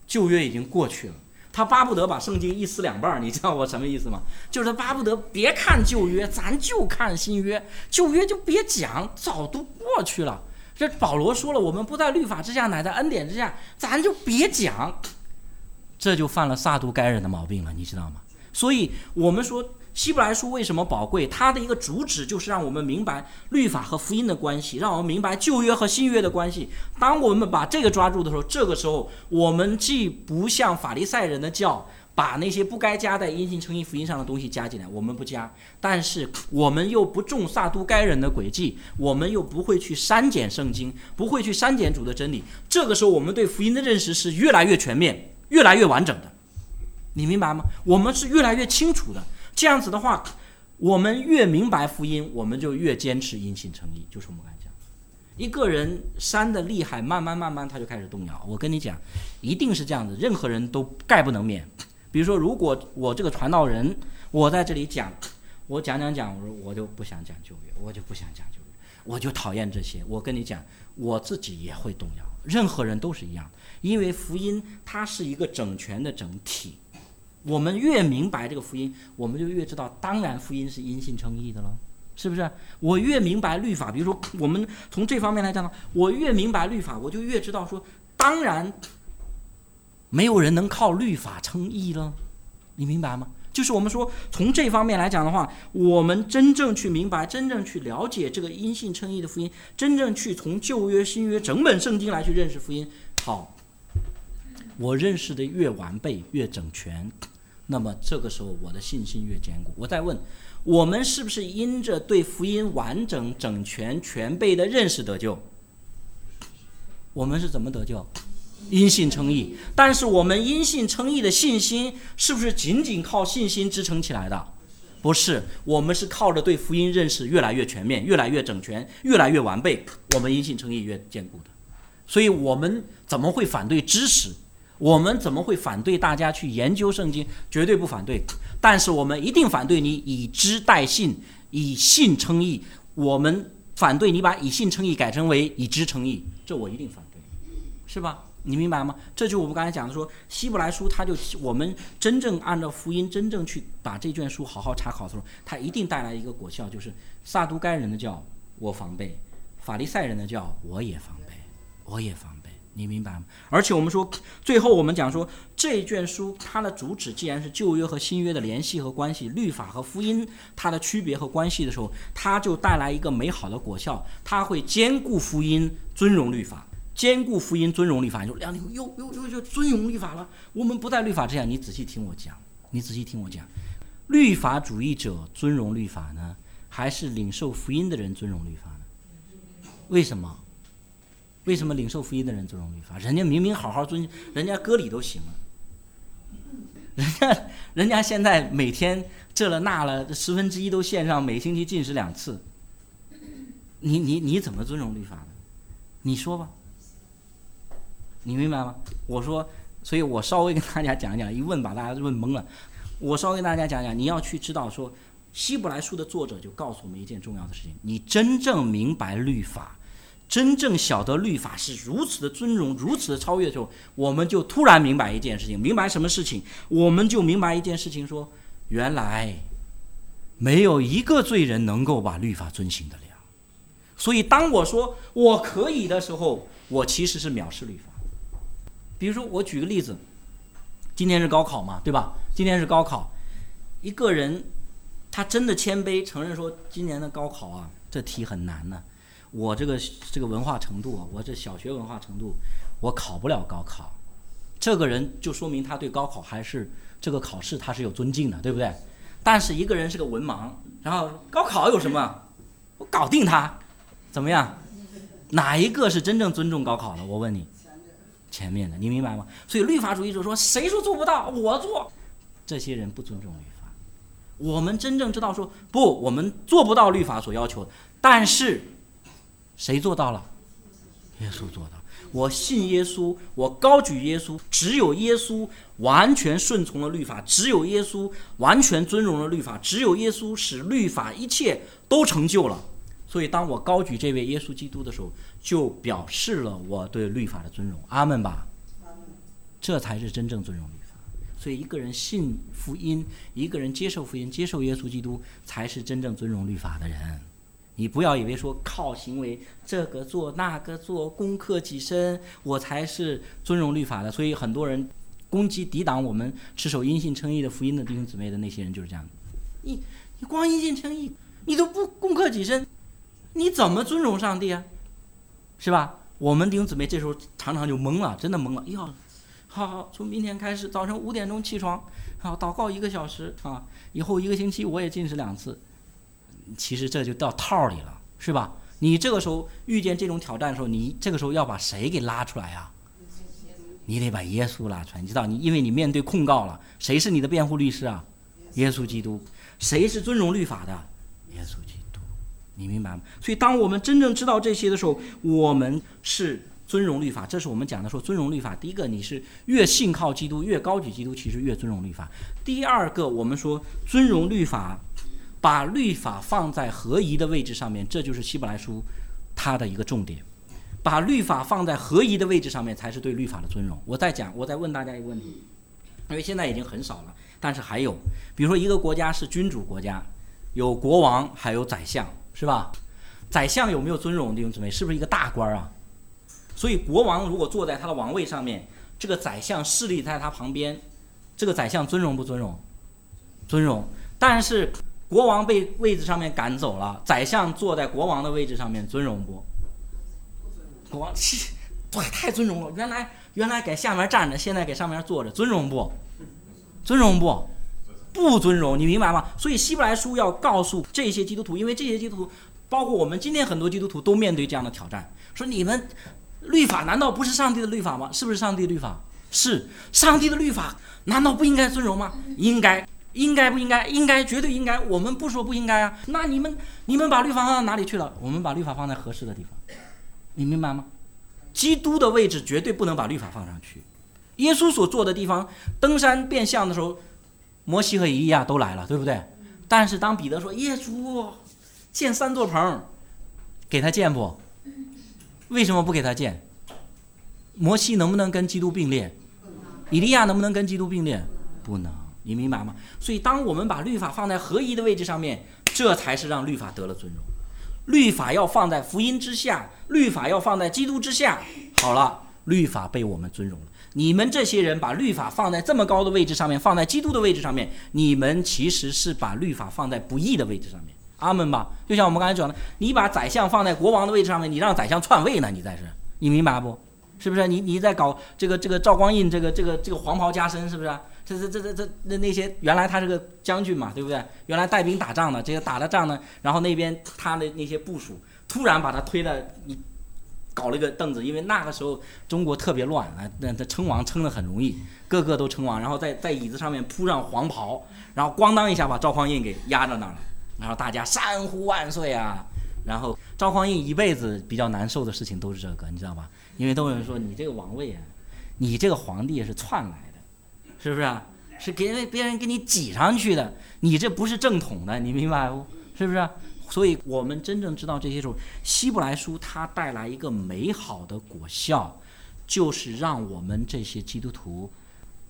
旧约已经过去了，他巴不得把圣经一撕两半儿。你知道我什么意思吗？就是他巴不得别看旧约，咱就看新约，旧约就别讲，早都过去了。这保罗说了，我们不在律法之下，乃在恩典之下，咱就别讲，这就犯了撒都该人的毛病了，你知道吗？所以，我们说希伯来书为什么宝贵？它的一个主旨就是让我们明白律法和福音的关系，让我们明白旧约和新约的关系。当我们把这个抓住的时候，这个时候我们既不像法利赛人的教。把那些不该加在因信称义福音上的东西加进来，我们不加，但是我们又不中撒都该人的诡计，我们又不会去删减圣经，不会去删减主的真理。这个时候，我们对福音的认识是越来越全面、越来越完整的，你明白吗？我们是越来越清楚的。这样子的话，我们越明白福音，我们就越坚持因信称义。就是我们刚才讲，一个人删的厉害，慢慢慢慢他就开始动摇。我跟你讲，一定是这样子，任何人都概不能免。比如说，如果我这个传道人，我在这里讲，我讲讲讲，我说我就不想讲旧约，我就不想讲旧约，我就讨厌这些。我跟你讲，我自己也会动摇，任何人都是一样，因为福音它是一个整全的整体。我们越明白这个福音，我们就越知道，当然福音是因信称义的了，是不是？我越明白律法，比如说我们从这方面来讲呢，我越明白律法，我就越知道说，当然。没有人能靠律法称义了，你明白吗？就是我们说从这方面来讲的话，我们真正去明白、真正去了解这个因信称义的福音，真正去从旧约、新约整本圣经来去认识福音。好，我认识的越完备、越整全，那么这个时候我的信心越坚固。我再问，我们是不是因着对福音完整、整全、全备的认识得救？我们是怎么得救？因信称义，但是我们因信称义的信心是不是仅仅靠信心支撑起来的？不是，我们是靠着对福音认识越来越全面、越来越整全、越来越完备，我们因信称义越坚固的。所以，我们怎么会反对知识？我们怎么会反对大家去研究圣经？绝对不反对。但是，我们一定反对你以知代信，以信称义。我们反对你把以信称义改成为以知称义，这我一定反对，是吧？你明白吗？这就我们刚才讲的，说希伯来书，它就我们真正按照福音，真正去把这卷书好好查考的时候，它一定带来一个果效，就是撒都该人的叫我防备，法利赛人的叫我也防备，我也防备，你明白吗？而且我们说，最后我们讲说，这卷书它的主旨既然是旧约和新约的联系和关系，律法和福音它的区别和关系的时候，它就带来一个美好的果效，它会兼顾福音，尊荣律法，兼顾福音，尊荣律法。就两又又又又尊荣律法了。我们不在律法之下，你仔细听我讲，你仔细听我讲，律法主义者尊荣律法呢，还是领受福音的人尊荣律法呢？为什么？为什么领受福音的人尊重律法？人家明明好好尊，人家割礼都行了，人家人家现在每天这了那了，十分之一都献上，每星期进食两次。你你你怎么尊重律法呢？你说吧，你明白吗？我说，所以我稍微跟大家讲讲，一问把大家问懵了。我稍微跟大家讲讲，你要去知道说，希伯来书的作者就告诉我们一件重要的事情：你真正明白律法。真正晓得律法是如此的尊荣，如此的超越的时候，我们就突然明白一件事情。明白什么事情？我们就明白一件事情：说原来没有一个罪人能够把律法遵行得了。所以，当我说我可以的时候，我其实是藐视律法。比如说，我举个例子，今天是高考嘛，对吧？今天是高考，一个人他真的谦卑承认说，今年的高考啊，这题很难呢。我这个这个文化程度，我这小学文化程度，我考不了高考。这个人就说明他对高考还是这个考试他是有尊敬的，对不对？但是一个人是个文盲，然后高考有什么？我搞定他，怎么样？哪一个是真正尊重高考的？我问你，前面的，你明白吗？所以律法主义者说，谁说做不到？我做。这些人不尊重律法。我们真正知道说，不，我们做不到律法所要求的，但是。谁做到了？耶稣做到。我信耶稣，我高举耶稣。只有耶稣完全顺从了律法，只有耶稣完全尊荣了律法，只有耶稣使律法一切都成就了。所以，当我高举这位耶稣基督的时候，就表示了我对律法的尊荣。阿门吧。这才是真正尊荣律法。所以，一个人信福音，一个人接受福音，接受耶稣基督，才是真正尊荣律法的人。你不要以为说靠行为这个做那个做攻克己身，我才是尊荣律法的。所以很多人攻击抵挡我们持守因信称义的福音的弟兄姊妹的那些人就是这样的你你光因信称义，你都不攻克己身，你怎么尊荣上帝啊？是吧？我们弟兄姊妹这时候常常就懵了，真的懵了。哟，好好，从明天开始早晨五点钟起床，好祷告一个小时啊，以后一个星期我也进食两次。其实这就到套里了，是吧？你这个时候遇见这种挑战的时候，你这个时候要把谁给拉出来呀？你得把耶稣拉出来。你知道，你因为你面对控告了，谁是你的辩护律师啊？耶稣基督。谁是尊荣律法的？耶稣。你明白吗？所以，当我们真正知道这些的时候，我们是尊荣律法。这是我们讲的说尊荣律法。第一个，你是越信靠基督，越高举基督，其实越尊荣律法。第二个，我们说尊荣律法。把律法放在合宜的位置上面，这就是希伯来书它的一个重点。把律法放在合宜的位置上面，才是对律法的尊荣。我再讲，我再问大家一个问题，因为现在已经很少了，但是还有，比如说一个国家是君主国家，有国王，还有宰相，是吧？宰相有没有尊荣？弟兄姊妹，是不是一个大官啊？所以国王如果坐在他的王位上面，这个宰相势力在他旁边，这个宰相尊荣不尊荣？尊荣，但是。国王被位置上面赶走了，宰相坐在国王的位置上面，尊荣不？国王，对，太尊荣了。原来原来给下面站着，现在给上面坐着，尊荣不？尊荣不？不尊荣，你明白吗？所以希伯来书要告诉这些基督徒，因为这些基督徒，包括我们今天很多基督徒都面对这样的挑战，说你们律法难道不是上帝的律法吗？是不是上帝的律法？是上帝的律法，难道不应该尊荣吗？应该。应该不应该？应该，绝对应该。我们不说不应该啊。那你们，你们把律法放到哪里去了？我们把律法放在合适的地方，你明白吗？基督的位置绝对不能把律法放上去。耶稣所坐的地方，登山变相的时候，摩西和以利亚都来了，对不对？但是当彼得说耶稣建三座棚，给他建不？为什么不给他建？摩西能不能跟基督并列？以利亚能不能跟基督并列？不能。你明白吗？所以，当我们把律法放在合一的位置上面，这才是让律法得了尊荣。律法要放在福音之下，律法要放在基督之下。好了，律法被我们尊荣了。你们这些人把律法放在这么高的位置上面，放在基督的位置上面，你们其实是把律法放在不义的位置上面。阿门吧？就像我们刚才讲的，你把宰相放在国王的位置上面，你让宰相篡位呢？你在是，你明白不？是不是？你你在搞这个这个赵光胤这个这个这个黄袍加身，是不是？这这这这这那那些原来他是个将军嘛，对不对？原来带兵打仗的，这个打了仗呢，然后那边他的那些部署突然把他推到你搞了一个凳子，因为那个时候中国特别乱啊，那他称王称的很容易，个个都称王，然后在在椅子上面铺上黄袍，然后咣当一下把赵匡胤给压到那儿了。然后大家山呼万岁啊！然后赵匡胤一辈子比较难受的事情都是这个，你知道吧？因为都有人说你这个王位啊，你这个皇帝是篡来的，是不是啊？是给人别人给你挤上去的，你这不是正统的，你明白不？是不是？所以我们真正知道这些时候，希伯来书它带来一个美好的果效，就是让我们这些基督徒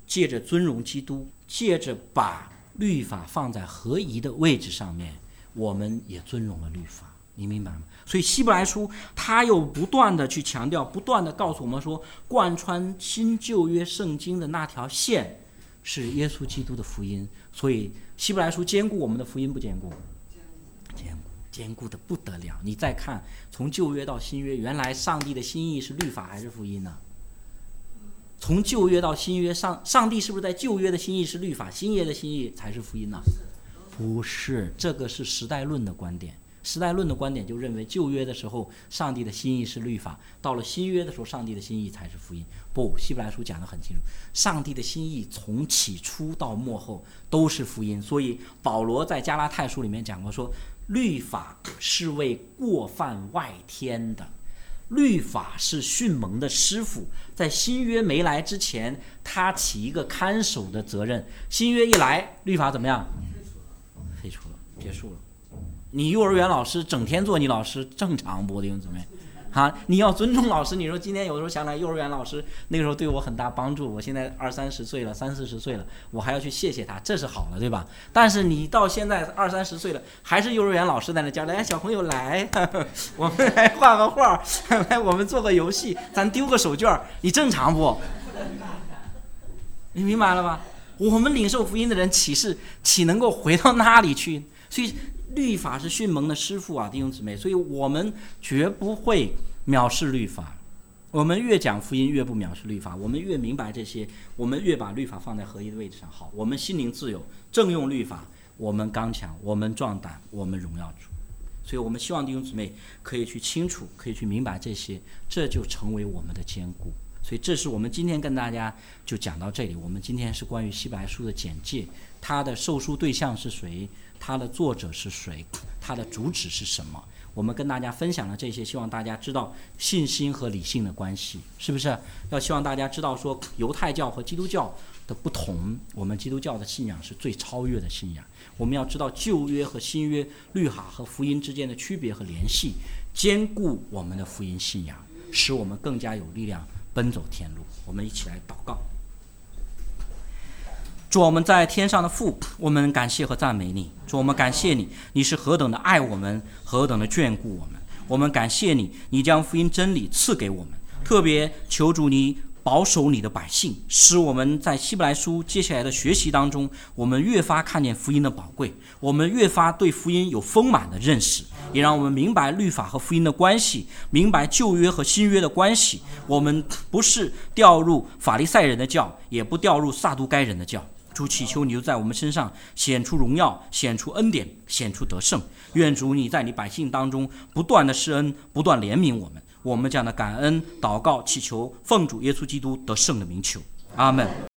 借着尊荣基督，借着把。律法放在合宜的位置上面，我们也尊荣了律法，你明白吗？所以希伯来书他又不断的去强调，不断的告诉我们说，贯穿新旧约圣经的那条线是耶稣基督的福音。所以希伯来书兼顾我们的福音不兼顾？坚固，的不得了。你再看从旧约到新约，原来上帝的心意是律法还是福音呢？从旧约到新约，上上帝是不是在旧约的心意是律法，新约的心意才是福音呢？不是，这个是时代论的观点。时代论的观点就认为，旧约的时候上帝的心意是律法，到了新约的时候，上帝的心意才是福音。不，希伯来书讲得很清楚，上帝的心意从起初到末后都是福音。所以保罗在加拉太书里面讲过，说律法是为过犯外天的。律法是训蒙的师傅，在新约没来之前，他起一个看守的责任。新约一来，律法怎么样？废除了，结束了。你幼儿园老师整天做你老师，正常不？弟兄姊妹。啊，你要尊重老师。你说今天有时候想来，幼儿园老师那个时候对我很大帮助。我现在二三十岁了，三四十岁了，我还要去谢谢他，这是好的，对吧？但是你到现在二三十岁了，还是幼儿园老师在那教，来小朋友来，[laughs] 我们来画个画，[laughs] 来我们做个游戏，咱丢个手绢你正常不？你明白了吧？我们领受福音的人岂是岂能够回到那里去？所以。律法是训蒙的师傅啊，弟兄姊妹，所以我们绝不会藐视律法。我们越讲福音，越不藐视律法。我们越明白这些，我们越把律法放在合一的位置上。好，我们心灵自由，正用律法，我们刚强，我们壮胆，我们荣耀主。所以我们希望弟兄姊妹可以去清楚，可以去明白这些，这就成为我们的坚固。所以这是我们今天跟大家就讲到这里。我们今天是关于希伯来书的简介，它的受书对象是谁？它的作者是谁？它的主旨是什么？我们跟大家分享了这些，希望大家知道信心和理性的关系，是不是？要希望大家知道说犹太教和基督教的不同，我们基督教的信仰是最超越的信仰。我们要知道旧约和新约律法和福音之间的区别和联系，兼顾我们的福音信仰，使我们更加有力量奔走天路。我们一起来祷告。主，我们在天上的父，我们感谢和赞美你。主，我们感谢你，你是何等的爱我们，何等的眷顾我们。我们感谢你，你将福音真理赐给我们。特别求主你保守你的百姓，使我们在希伯来书接下来的学习当中，我们越发看见福音的宝贵，我们越发对福音有丰满的认识，也让我们明白律法和福音的关系，明白旧约和新约的关系。我们不是掉入法利赛人的教，也不掉入撒都该人的教。主祈求你就在我们身上显出荣耀，显出恩典，显出得胜。愿主你在你百姓当中不断的施恩，不断怜悯我们。我们这样的感恩祷告祈求，奉主耶稣基督得胜的名求，阿门。